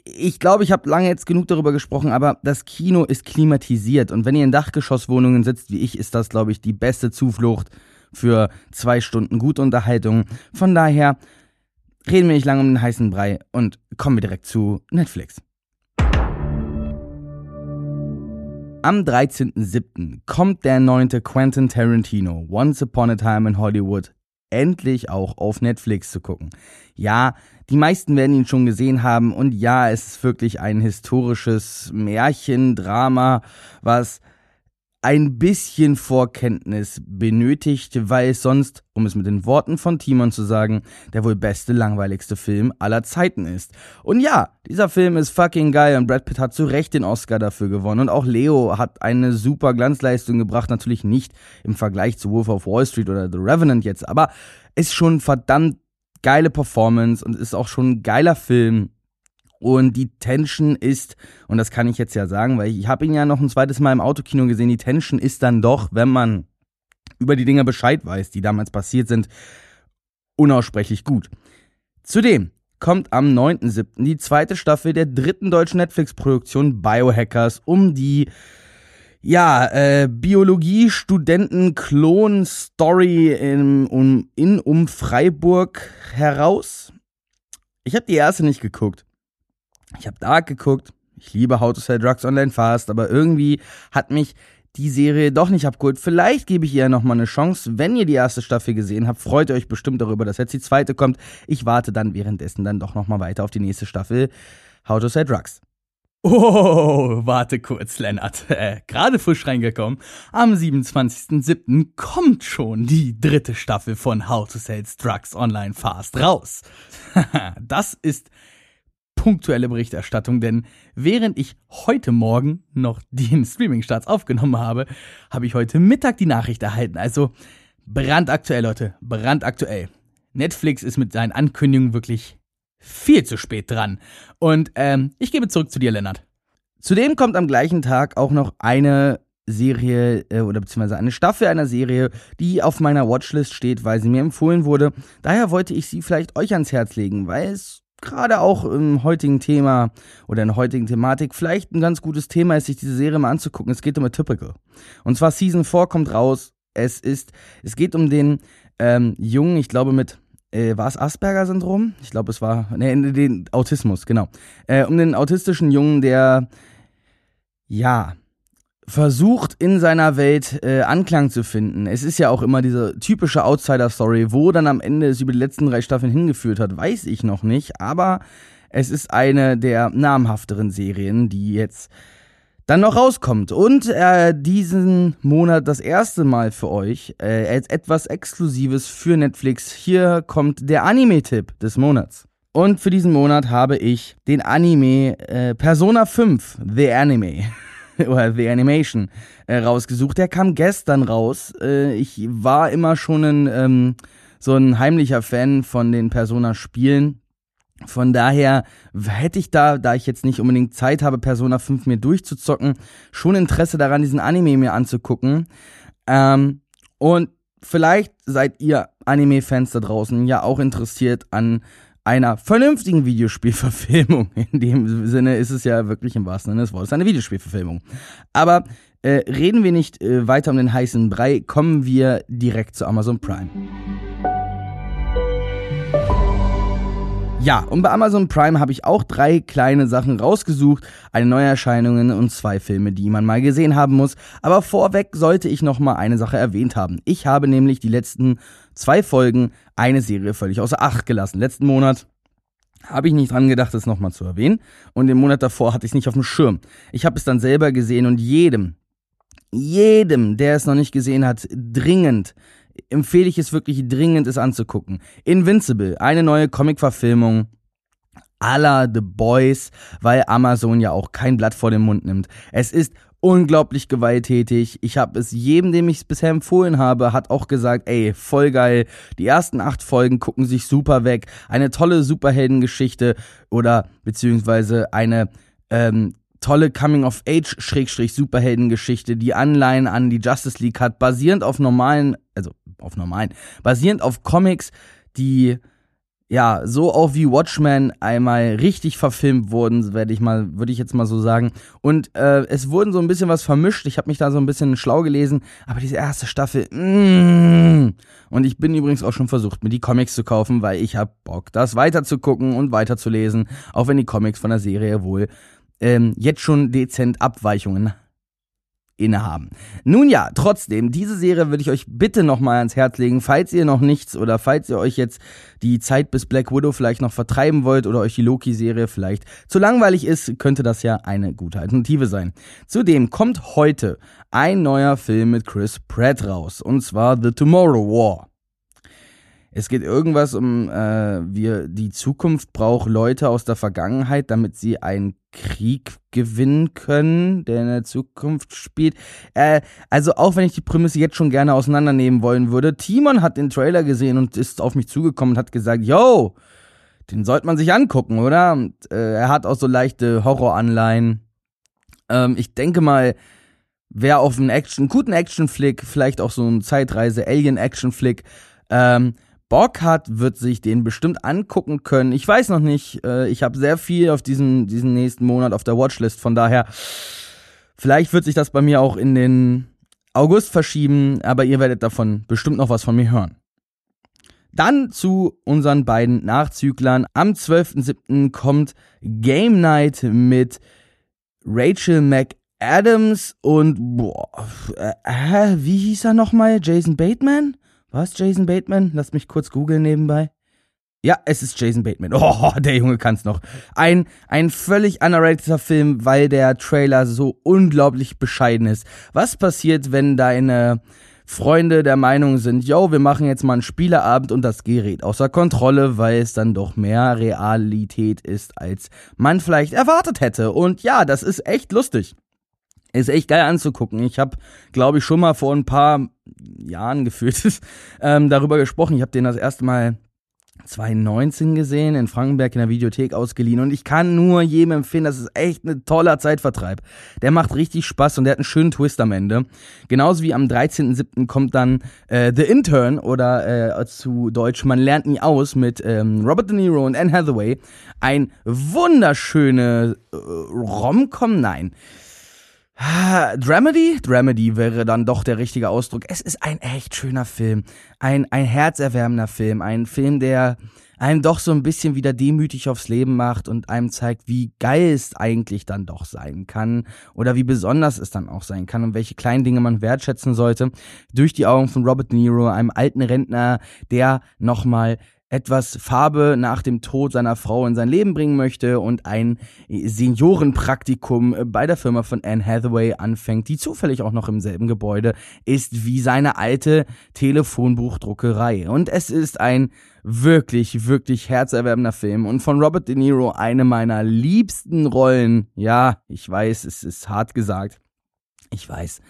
[SPEAKER 2] ich glaube, ich habe lange jetzt genug darüber gesprochen, aber das Kino ist klimatisiert und wenn ihr in Dachgeschosswohnungen sitzt wie ich, ist das, glaube ich, die beste Zuflucht für zwei Stunden Gutunterhaltung. Von daher reden wir nicht lange um den heißen Brei und kommen wir direkt zu Netflix. Am 13.07. kommt der neunte Quentin Tarantino Once Upon a Time in Hollywood endlich auch auf Netflix zu gucken. Ja, die meisten werden ihn schon gesehen haben und ja, es ist wirklich ein historisches Märchendrama, was ein bisschen Vorkenntnis benötigt, weil es sonst, um es mit den Worten von Timon zu sagen, der wohl beste, langweiligste Film aller Zeiten ist. Und ja, dieser Film ist fucking geil und Brad Pitt hat zu Recht den Oscar dafür gewonnen und auch Leo hat eine super Glanzleistung gebracht, natürlich nicht im Vergleich zu Wolf of Wall Street oder The Revenant jetzt, aber ist schon verdammt geile Performance und ist auch schon ein geiler Film und die Tension ist, und das kann ich jetzt ja sagen, weil ich habe ihn ja noch ein zweites Mal im Autokino gesehen, die Tension ist dann doch, wenn man über die Dinge Bescheid weiß, die damals passiert sind, unaussprechlich gut. Zudem kommt am 9.7. die zweite Staffel der dritten deutschen Netflix-Produktion Biohackers um die ja, äh, Biologie-Studenten-Klon-Story in, um, in um Freiburg heraus. Ich habe die erste nicht geguckt. Ich habe Dark geguckt. Ich liebe How to Sell Drugs Online Fast, aber irgendwie hat mich die Serie doch nicht abgeholt. Vielleicht gebe ich ihr nochmal eine Chance. Wenn ihr die erste Staffel gesehen habt, freut ihr euch bestimmt darüber, dass jetzt die zweite kommt. Ich warte dann währenddessen dann doch nochmal weiter auf die nächste Staffel How to Sell Drugs. Oh, warte kurz, Lennart. Äh, Gerade frisch reingekommen. Am 27.07. kommt schon die dritte Staffel von How to Sell Drugs Online Fast raus. das ist punktuelle Berichterstattung, denn während ich heute Morgen noch den Streaming-Starts aufgenommen habe, habe ich heute Mittag die Nachricht erhalten. Also brandaktuell, Leute, brandaktuell. Netflix ist mit seinen Ankündigungen wirklich viel zu spät dran. Und ähm, ich gebe zurück zu dir, Lennart. Zudem kommt am gleichen Tag auch noch eine Serie äh, oder beziehungsweise eine Staffel einer Serie, die auf meiner Watchlist steht, weil sie mir empfohlen wurde. Daher wollte ich sie vielleicht euch ans Herz legen, weil es gerade auch im heutigen Thema oder in der heutigen Thematik vielleicht ein ganz gutes Thema ist, sich diese Serie mal anzugucken. Es geht um Atypical. Und zwar Season 4 kommt raus. Es ist, es geht um den ähm, Jungen, ich glaube mit, äh, war es Asperger-Syndrom? Ich glaube, es war, ne, den Autismus, genau. Äh, um den autistischen Jungen, der, ja, versucht in seiner Welt äh, Anklang zu finden. Es ist ja auch immer diese typische Outsider-Story, wo dann am Ende es über die letzten drei Staffeln hingeführt hat, weiß ich noch nicht, aber es ist eine der namhafteren Serien, die jetzt dann noch rauskommt. Und äh, diesen Monat das erste Mal für euch äh, als etwas Exklusives für Netflix. Hier kommt der Anime-Tipp des Monats. Und für diesen Monat habe ich den Anime äh, Persona 5, The Anime. oder The Animation äh, rausgesucht. Der kam gestern raus. Äh, ich war immer schon ein, ähm, so ein heimlicher Fan von den Persona-Spielen. Von daher hätte ich da, da ich jetzt nicht unbedingt Zeit habe, Persona 5 mir durchzuzocken, schon Interesse daran, diesen Anime mir anzugucken. Ähm, und vielleicht seid ihr Anime-Fans da draußen ja auch interessiert an einer vernünftigen Videospielverfilmung. In dem Sinne ist es ja wirklich im wahrsten Sinne des Wortes eine Videospielverfilmung. Aber äh, reden wir nicht äh, weiter um den heißen Brei, kommen wir direkt zu Amazon Prime. Ja, und bei Amazon Prime habe ich auch drei kleine Sachen rausgesucht, eine Neuerscheinungen und zwei Filme, die man mal gesehen haben muss. Aber vorweg sollte ich noch mal eine Sache erwähnt haben. Ich habe nämlich die letzten zwei Folgen eine Serie völlig außer Acht gelassen. Letzten Monat habe ich nicht dran gedacht, das nochmal zu erwähnen. Und im Monat davor hatte ich es nicht auf dem Schirm. Ich habe es dann selber gesehen und jedem, jedem, der es noch nicht gesehen hat, dringend empfehle ich es wirklich dringend, es anzugucken. Invincible, eine neue Comic-Verfilmung aller The Boys, weil Amazon ja auch kein Blatt vor den Mund nimmt. Es ist unglaublich gewalttätig. Ich habe es jedem, dem ich es bisher empfohlen habe, hat auch gesagt, ey, voll geil. Die ersten acht Folgen gucken sich super weg. Eine tolle Superheldengeschichte oder beziehungsweise eine ähm, tolle Coming-of-Age-Superheldengeschichte, die Anleihen an die Justice League hat, basierend auf normalen, auf normalen, basierend auf Comics, die ja, so auch wie Watchmen einmal richtig verfilmt wurden, werde ich mal, würde ich jetzt mal so sagen. Und äh, es wurden so ein bisschen was vermischt. Ich habe mich da so ein bisschen schlau gelesen, aber diese erste Staffel, mm, und ich bin übrigens auch schon versucht, mir die Comics zu kaufen, weil ich habe Bock, das weiter zu gucken und weiter zu lesen, auch wenn die Comics von der Serie wohl ähm, jetzt schon dezent Abweichungen innehaben. Nun ja, trotzdem, diese Serie würde ich euch bitte nochmal ans Herz legen, falls ihr noch nichts oder falls ihr euch jetzt die Zeit bis Black Widow vielleicht noch vertreiben wollt oder euch die Loki-Serie vielleicht zu langweilig ist, könnte das ja eine gute Alternative sein. Zudem kommt heute ein neuer Film mit Chris Pratt raus, und zwar The Tomorrow War. Es geht irgendwas um, äh, wir, die Zukunft braucht Leute aus der Vergangenheit, damit sie einen Krieg gewinnen können, der in der Zukunft spielt. Äh, also auch wenn ich die Prämisse jetzt schon gerne auseinandernehmen wollen würde, Timon hat den Trailer gesehen und ist auf mich zugekommen und hat gesagt, yo, den sollte man sich angucken, oder? Und, äh, er hat auch so leichte Horroranleihen. Ähm, ich denke mal, wer auf einen Action, guten Action-Flick, vielleicht auch so ein Zeitreise-Alien-Action-Flick, ähm, Bock hat, wird sich den bestimmt angucken können. Ich weiß noch nicht. Äh, ich habe sehr viel auf diesen, diesen nächsten Monat auf der Watchlist. Von daher, vielleicht wird sich das bei mir auch in den August verschieben, aber ihr werdet davon bestimmt noch was von mir hören. Dann zu unseren beiden Nachzüglern. Am 12.07. kommt Game Night mit Rachel McAdams und boah, äh, wie hieß er nochmal? Jason Bateman? Was, Jason Bateman? Lass mich kurz googeln nebenbei. Ja, es ist Jason Bateman. Oh, der Junge kann's noch. Ein, ein völlig underrateder Film, weil der Trailer so unglaublich bescheiden ist. Was passiert, wenn deine Freunde der Meinung sind, yo, wir machen jetzt mal einen Spieleabend und das gerät außer Kontrolle, weil es dann doch mehr Realität ist, als man vielleicht erwartet hätte. Und ja, das ist echt lustig. Ist echt geil anzugucken. Ich habe, glaube ich, schon mal vor ein paar Jahren gefühlt ähm, darüber gesprochen. Ich habe den das erste Mal 2019 gesehen, in Frankenberg in der Videothek ausgeliehen und ich kann nur jedem empfehlen, das ist echt ein toller Zeitvertreib. Der macht richtig Spaß und der hat einen schönen Twist am Ende. Genauso wie am 13.07. kommt dann äh, The Intern oder äh, zu Deutsch Man lernt nie aus mit ähm, Robert De Niro und Anne Hathaway. Ein wunderschöne äh, Romcom, nein Dramedy? Dramedy wäre dann doch der richtige Ausdruck. Es ist ein echt schöner Film. Ein, ein herzerwärmender Film. Ein Film, der einem doch so ein bisschen wieder demütig aufs Leben macht und einem zeigt, wie geil es eigentlich dann doch sein kann oder wie besonders es dann auch sein kann und welche kleinen Dinge man wertschätzen sollte. Durch die Augen von Robert De Niro, einem alten Rentner, der nochmal etwas Farbe nach dem Tod seiner Frau in sein Leben bringen möchte und ein Seniorenpraktikum bei der Firma von Anne Hathaway anfängt, die zufällig auch noch im selben Gebäude ist wie seine alte Telefonbuchdruckerei. Und es ist ein wirklich, wirklich herzerwärmender Film und von Robert De Niro eine meiner liebsten Rollen. Ja, ich weiß, es ist hart gesagt. Ich weiß.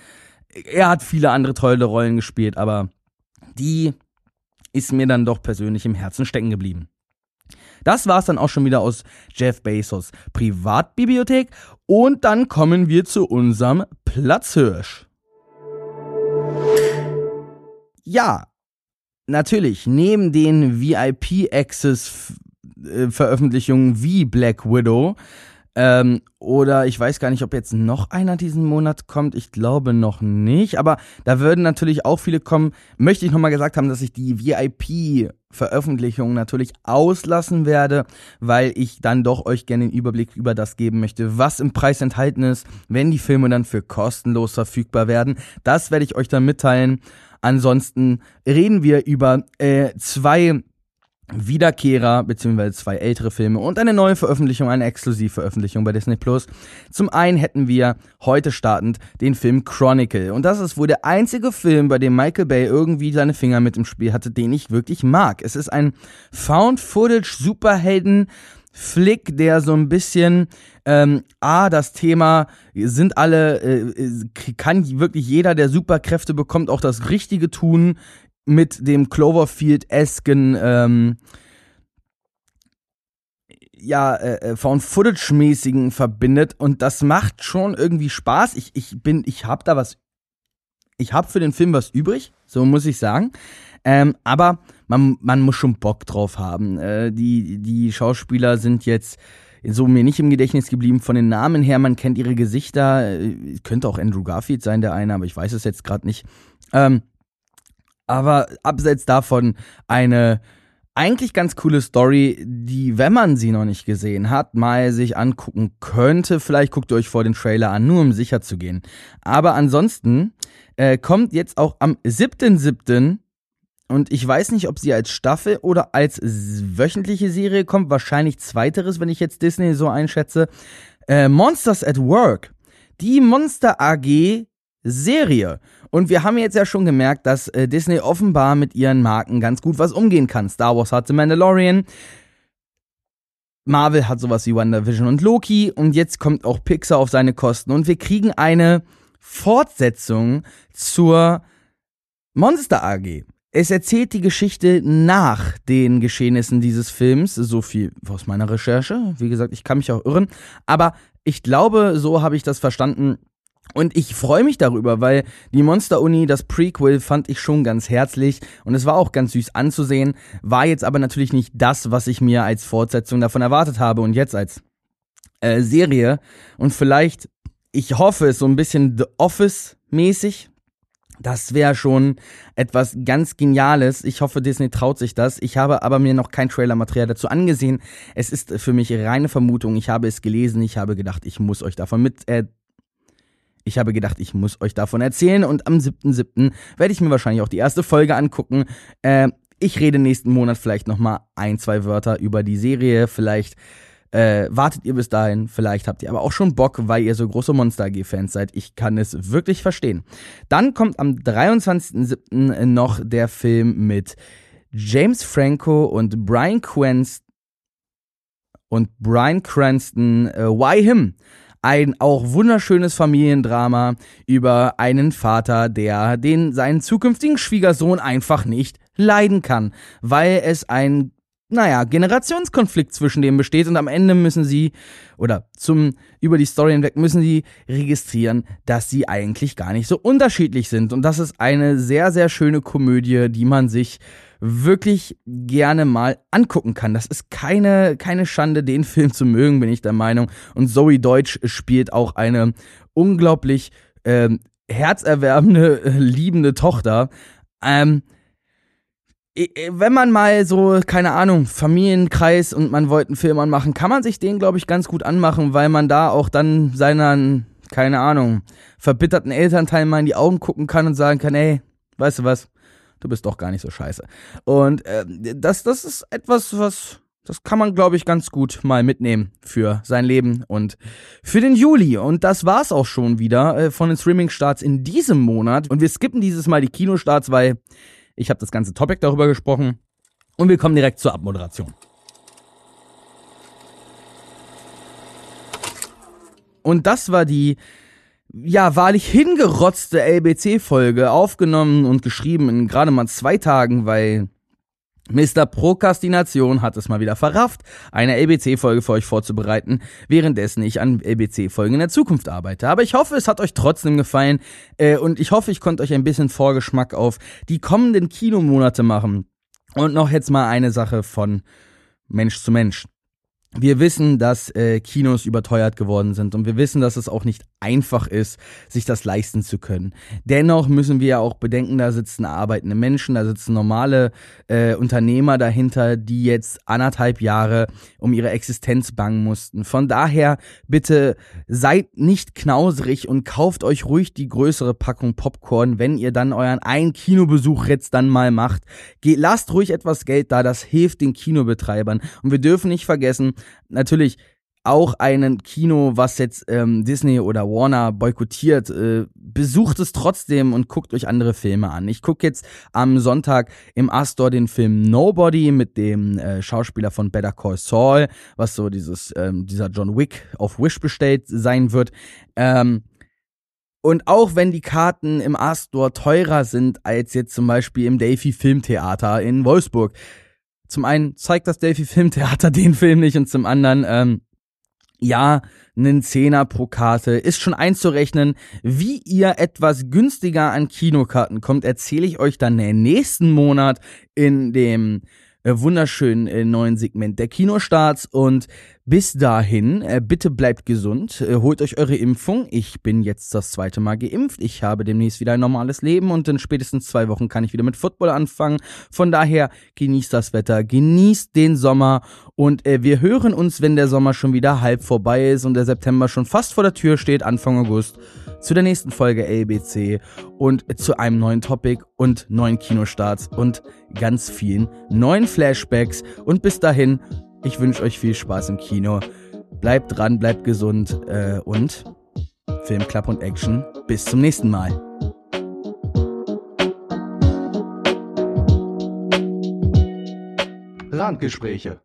[SPEAKER 2] Er hat viele andere tolle Rollen gespielt, aber die ist mir dann doch persönlich im Herzen stecken geblieben. Das war's dann auch schon wieder aus Jeff Bezos Privatbibliothek und dann kommen wir zu unserem Platzhirsch. Ja, natürlich, neben den VIP-Access-Veröffentlichungen äh, wie Black Widow ähm, oder ich weiß gar nicht, ob jetzt noch einer diesen Monat kommt. Ich glaube noch nicht. Aber da würden natürlich auch viele kommen. Möchte ich nochmal gesagt haben, dass ich die VIP-Veröffentlichung natürlich auslassen werde, weil ich dann doch euch gerne den Überblick über das geben möchte, was im Preis enthalten ist, wenn die Filme dann für kostenlos verfügbar werden. Das werde ich euch dann mitteilen. Ansonsten reden wir über äh, zwei Wiederkehrer, beziehungsweise zwei ältere Filme und eine neue Veröffentlichung, eine Exklusivveröffentlichung bei Disney Plus. Zum einen hätten wir heute startend den Film Chronicle. Und das ist wohl der einzige Film, bei dem Michael Bay irgendwie seine Finger mit im Spiel hatte, den ich wirklich mag. Es ist ein Found-Footage-Superhelden- Flick, der so ein bisschen ähm, A, das Thema sind alle, äh, kann wirklich jeder, der Superkräfte bekommt, auch das Richtige tun mit dem Cloverfield-esken ähm, ja, äh, äh, Found-Footage-mäßigen verbindet und das macht schon irgendwie Spaß. Ich, ich bin, ich hab da was, ich hab für den Film was übrig, so muss ich sagen. Ähm, aber man, man muss schon Bock drauf haben. Äh, die, die Schauspieler sind jetzt so mir nicht im Gedächtnis geblieben von den Namen her. Man kennt ihre Gesichter. Äh, könnte auch Andrew Garfield sein, der eine, aber ich weiß es jetzt gerade nicht. Ähm, aber abseits davon eine eigentlich ganz coole Story, die, wenn man sie noch nicht gesehen hat, mal sich angucken könnte. Vielleicht guckt ihr euch vor den Trailer an, nur um sicher zu gehen. Aber ansonsten äh, kommt jetzt auch am 7.7. Und ich weiß nicht, ob sie als Staffel oder als wöchentliche Serie kommt. Wahrscheinlich zweiteres, wenn ich jetzt Disney so einschätze. Äh, Monsters at Work. Die Monster AG Serie. Und wir haben jetzt ja schon gemerkt, dass äh, Disney offenbar mit ihren Marken ganz gut was umgehen kann. Star Wars hat The Mandalorian. Marvel hat sowas wie WandaVision und Loki. Und jetzt kommt auch Pixar auf seine Kosten. Und wir kriegen eine Fortsetzung zur Monster AG. Es erzählt die Geschichte nach den Geschehnissen dieses Films. So viel aus meiner Recherche. Wie gesagt, ich kann mich auch irren. Aber ich glaube, so habe ich das verstanden. Und ich freue mich darüber, weil die Monster Uni, das Prequel, fand ich schon ganz herzlich und es war auch ganz süß anzusehen, war jetzt aber natürlich nicht das, was ich mir als Fortsetzung davon erwartet habe und jetzt als äh, Serie. Und vielleicht, ich hoffe, es so ein bisschen The Office mäßig. Das wäre schon etwas ganz Geniales. Ich hoffe, Disney traut sich das. Ich habe aber mir noch kein Trailermaterial dazu angesehen. Es ist für mich reine Vermutung. Ich habe es gelesen. Ich habe gedacht, ich muss euch davon mit. Äh, ich habe gedacht, ich muss euch davon erzählen. Und am 7.7. werde ich mir wahrscheinlich auch die erste Folge angucken. Äh, ich rede nächsten Monat vielleicht nochmal ein, zwei Wörter über die Serie. Vielleicht äh, wartet ihr bis dahin, vielleicht habt ihr aber auch schon Bock, weil ihr so große Monster AG-Fans seid. Ich kann es wirklich verstehen. Dann kommt am 23.07. noch der Film mit James Franco und Brian Cranston und Brian Cranston, äh, Why Him? Ein auch wunderschönes Familiendrama über einen Vater, der den seinen zukünftigen Schwiegersohn einfach nicht leiden kann, weil es ein naja, Generationskonflikt zwischen denen besteht und am Ende müssen sie, oder zum, über die Story hinweg müssen sie registrieren, dass sie eigentlich gar nicht so unterschiedlich sind. Und das ist eine sehr, sehr schöne Komödie, die man sich wirklich gerne mal angucken kann. Das ist keine, keine Schande, den Film zu mögen, bin ich der Meinung. Und Zoe Deutsch spielt auch eine unglaublich ähm, herzerwärmende, liebende Tochter. Ähm, wenn man mal so, keine Ahnung, Familienkreis und man wollte einen Film anmachen, kann man sich den, glaube ich, ganz gut anmachen, weil man da auch dann seinen, keine Ahnung, verbitterten Elternteil mal in die Augen gucken kann und sagen kann, ey, weißt du was, du bist doch gar nicht so scheiße. Und äh, das, das ist etwas, was, das kann man, glaube ich, ganz gut mal mitnehmen für sein Leben und für den Juli. Und das war's auch schon wieder äh, von den Streaming-Starts in diesem Monat. Und wir skippen dieses Mal die Kinostarts, weil ich habe das ganze Topic darüber gesprochen und wir kommen direkt zur Abmoderation. Und das war die, ja, wahrlich hingerotzte LBC-Folge, aufgenommen und geschrieben in gerade mal zwei Tagen, weil Mr. Prokrastination hat es mal wieder verrafft, eine LBC-Folge für euch vorzubereiten, währenddessen ich an LBC-Folgen in der Zukunft arbeite. Aber ich hoffe, es hat euch trotzdem gefallen äh, und ich hoffe, ich konnte euch ein bisschen Vorgeschmack auf die kommenden Kinomonate machen. Und noch jetzt mal eine Sache von Mensch zu Mensch. Wir wissen, dass äh, Kinos überteuert geworden sind und wir wissen, dass es auch nicht einfach ist, sich das leisten zu können. Dennoch müssen wir ja auch bedenken, da sitzen arbeitende Menschen, da sitzen normale äh, Unternehmer dahinter, die jetzt anderthalb Jahre um ihre Existenz bangen mussten. Von daher bitte seid nicht knausrig und kauft euch ruhig die größere Packung Popcorn, wenn ihr dann euren einen Kinobesuch jetzt dann mal macht. Geht, lasst ruhig etwas Geld da, das hilft den Kinobetreibern. Und wir dürfen nicht vergessen, natürlich auch ein Kino, was jetzt ähm, Disney oder Warner boykottiert, äh, besucht es trotzdem und guckt euch andere Filme an. Ich gucke jetzt am Sonntag im Astor den Film Nobody mit dem äh, Schauspieler von Better Call Saul, was so dieses ähm, dieser John Wick auf Wish bestellt sein wird. Ähm, und auch wenn die Karten im Astor teurer sind als jetzt zum Beispiel im Delphi Filmtheater in Wolfsburg, zum einen zeigt das Delphi Filmtheater den Film nicht und zum anderen, ähm, ja, einen Zehner pro Karte ist schon einzurechnen. Wie ihr etwas günstiger an Kinokarten kommt, erzähle ich euch dann nächsten Monat in dem wunderschönen äh, neuen Segment der Kinostarts und bis dahin, äh, bitte bleibt gesund, äh, holt euch eure Impfung. Ich bin jetzt das zweite Mal geimpft. Ich habe demnächst wieder ein normales Leben und in spätestens zwei Wochen kann ich wieder mit Football anfangen. Von daher genießt das Wetter, genießt den Sommer und äh, wir hören uns, wenn der Sommer schon wieder halb vorbei ist und der September schon fast vor der Tür steht, Anfang August, zu der nächsten Folge LBC und zu einem neuen Topic und neuen Kinostarts und ganz vielen neuen Flashbacks. Und bis dahin ich wünsche euch viel Spaß im Kino. Bleibt dran, bleibt gesund äh, und Film, Club und Action. Bis zum nächsten Mal.
[SPEAKER 15] Randgespräche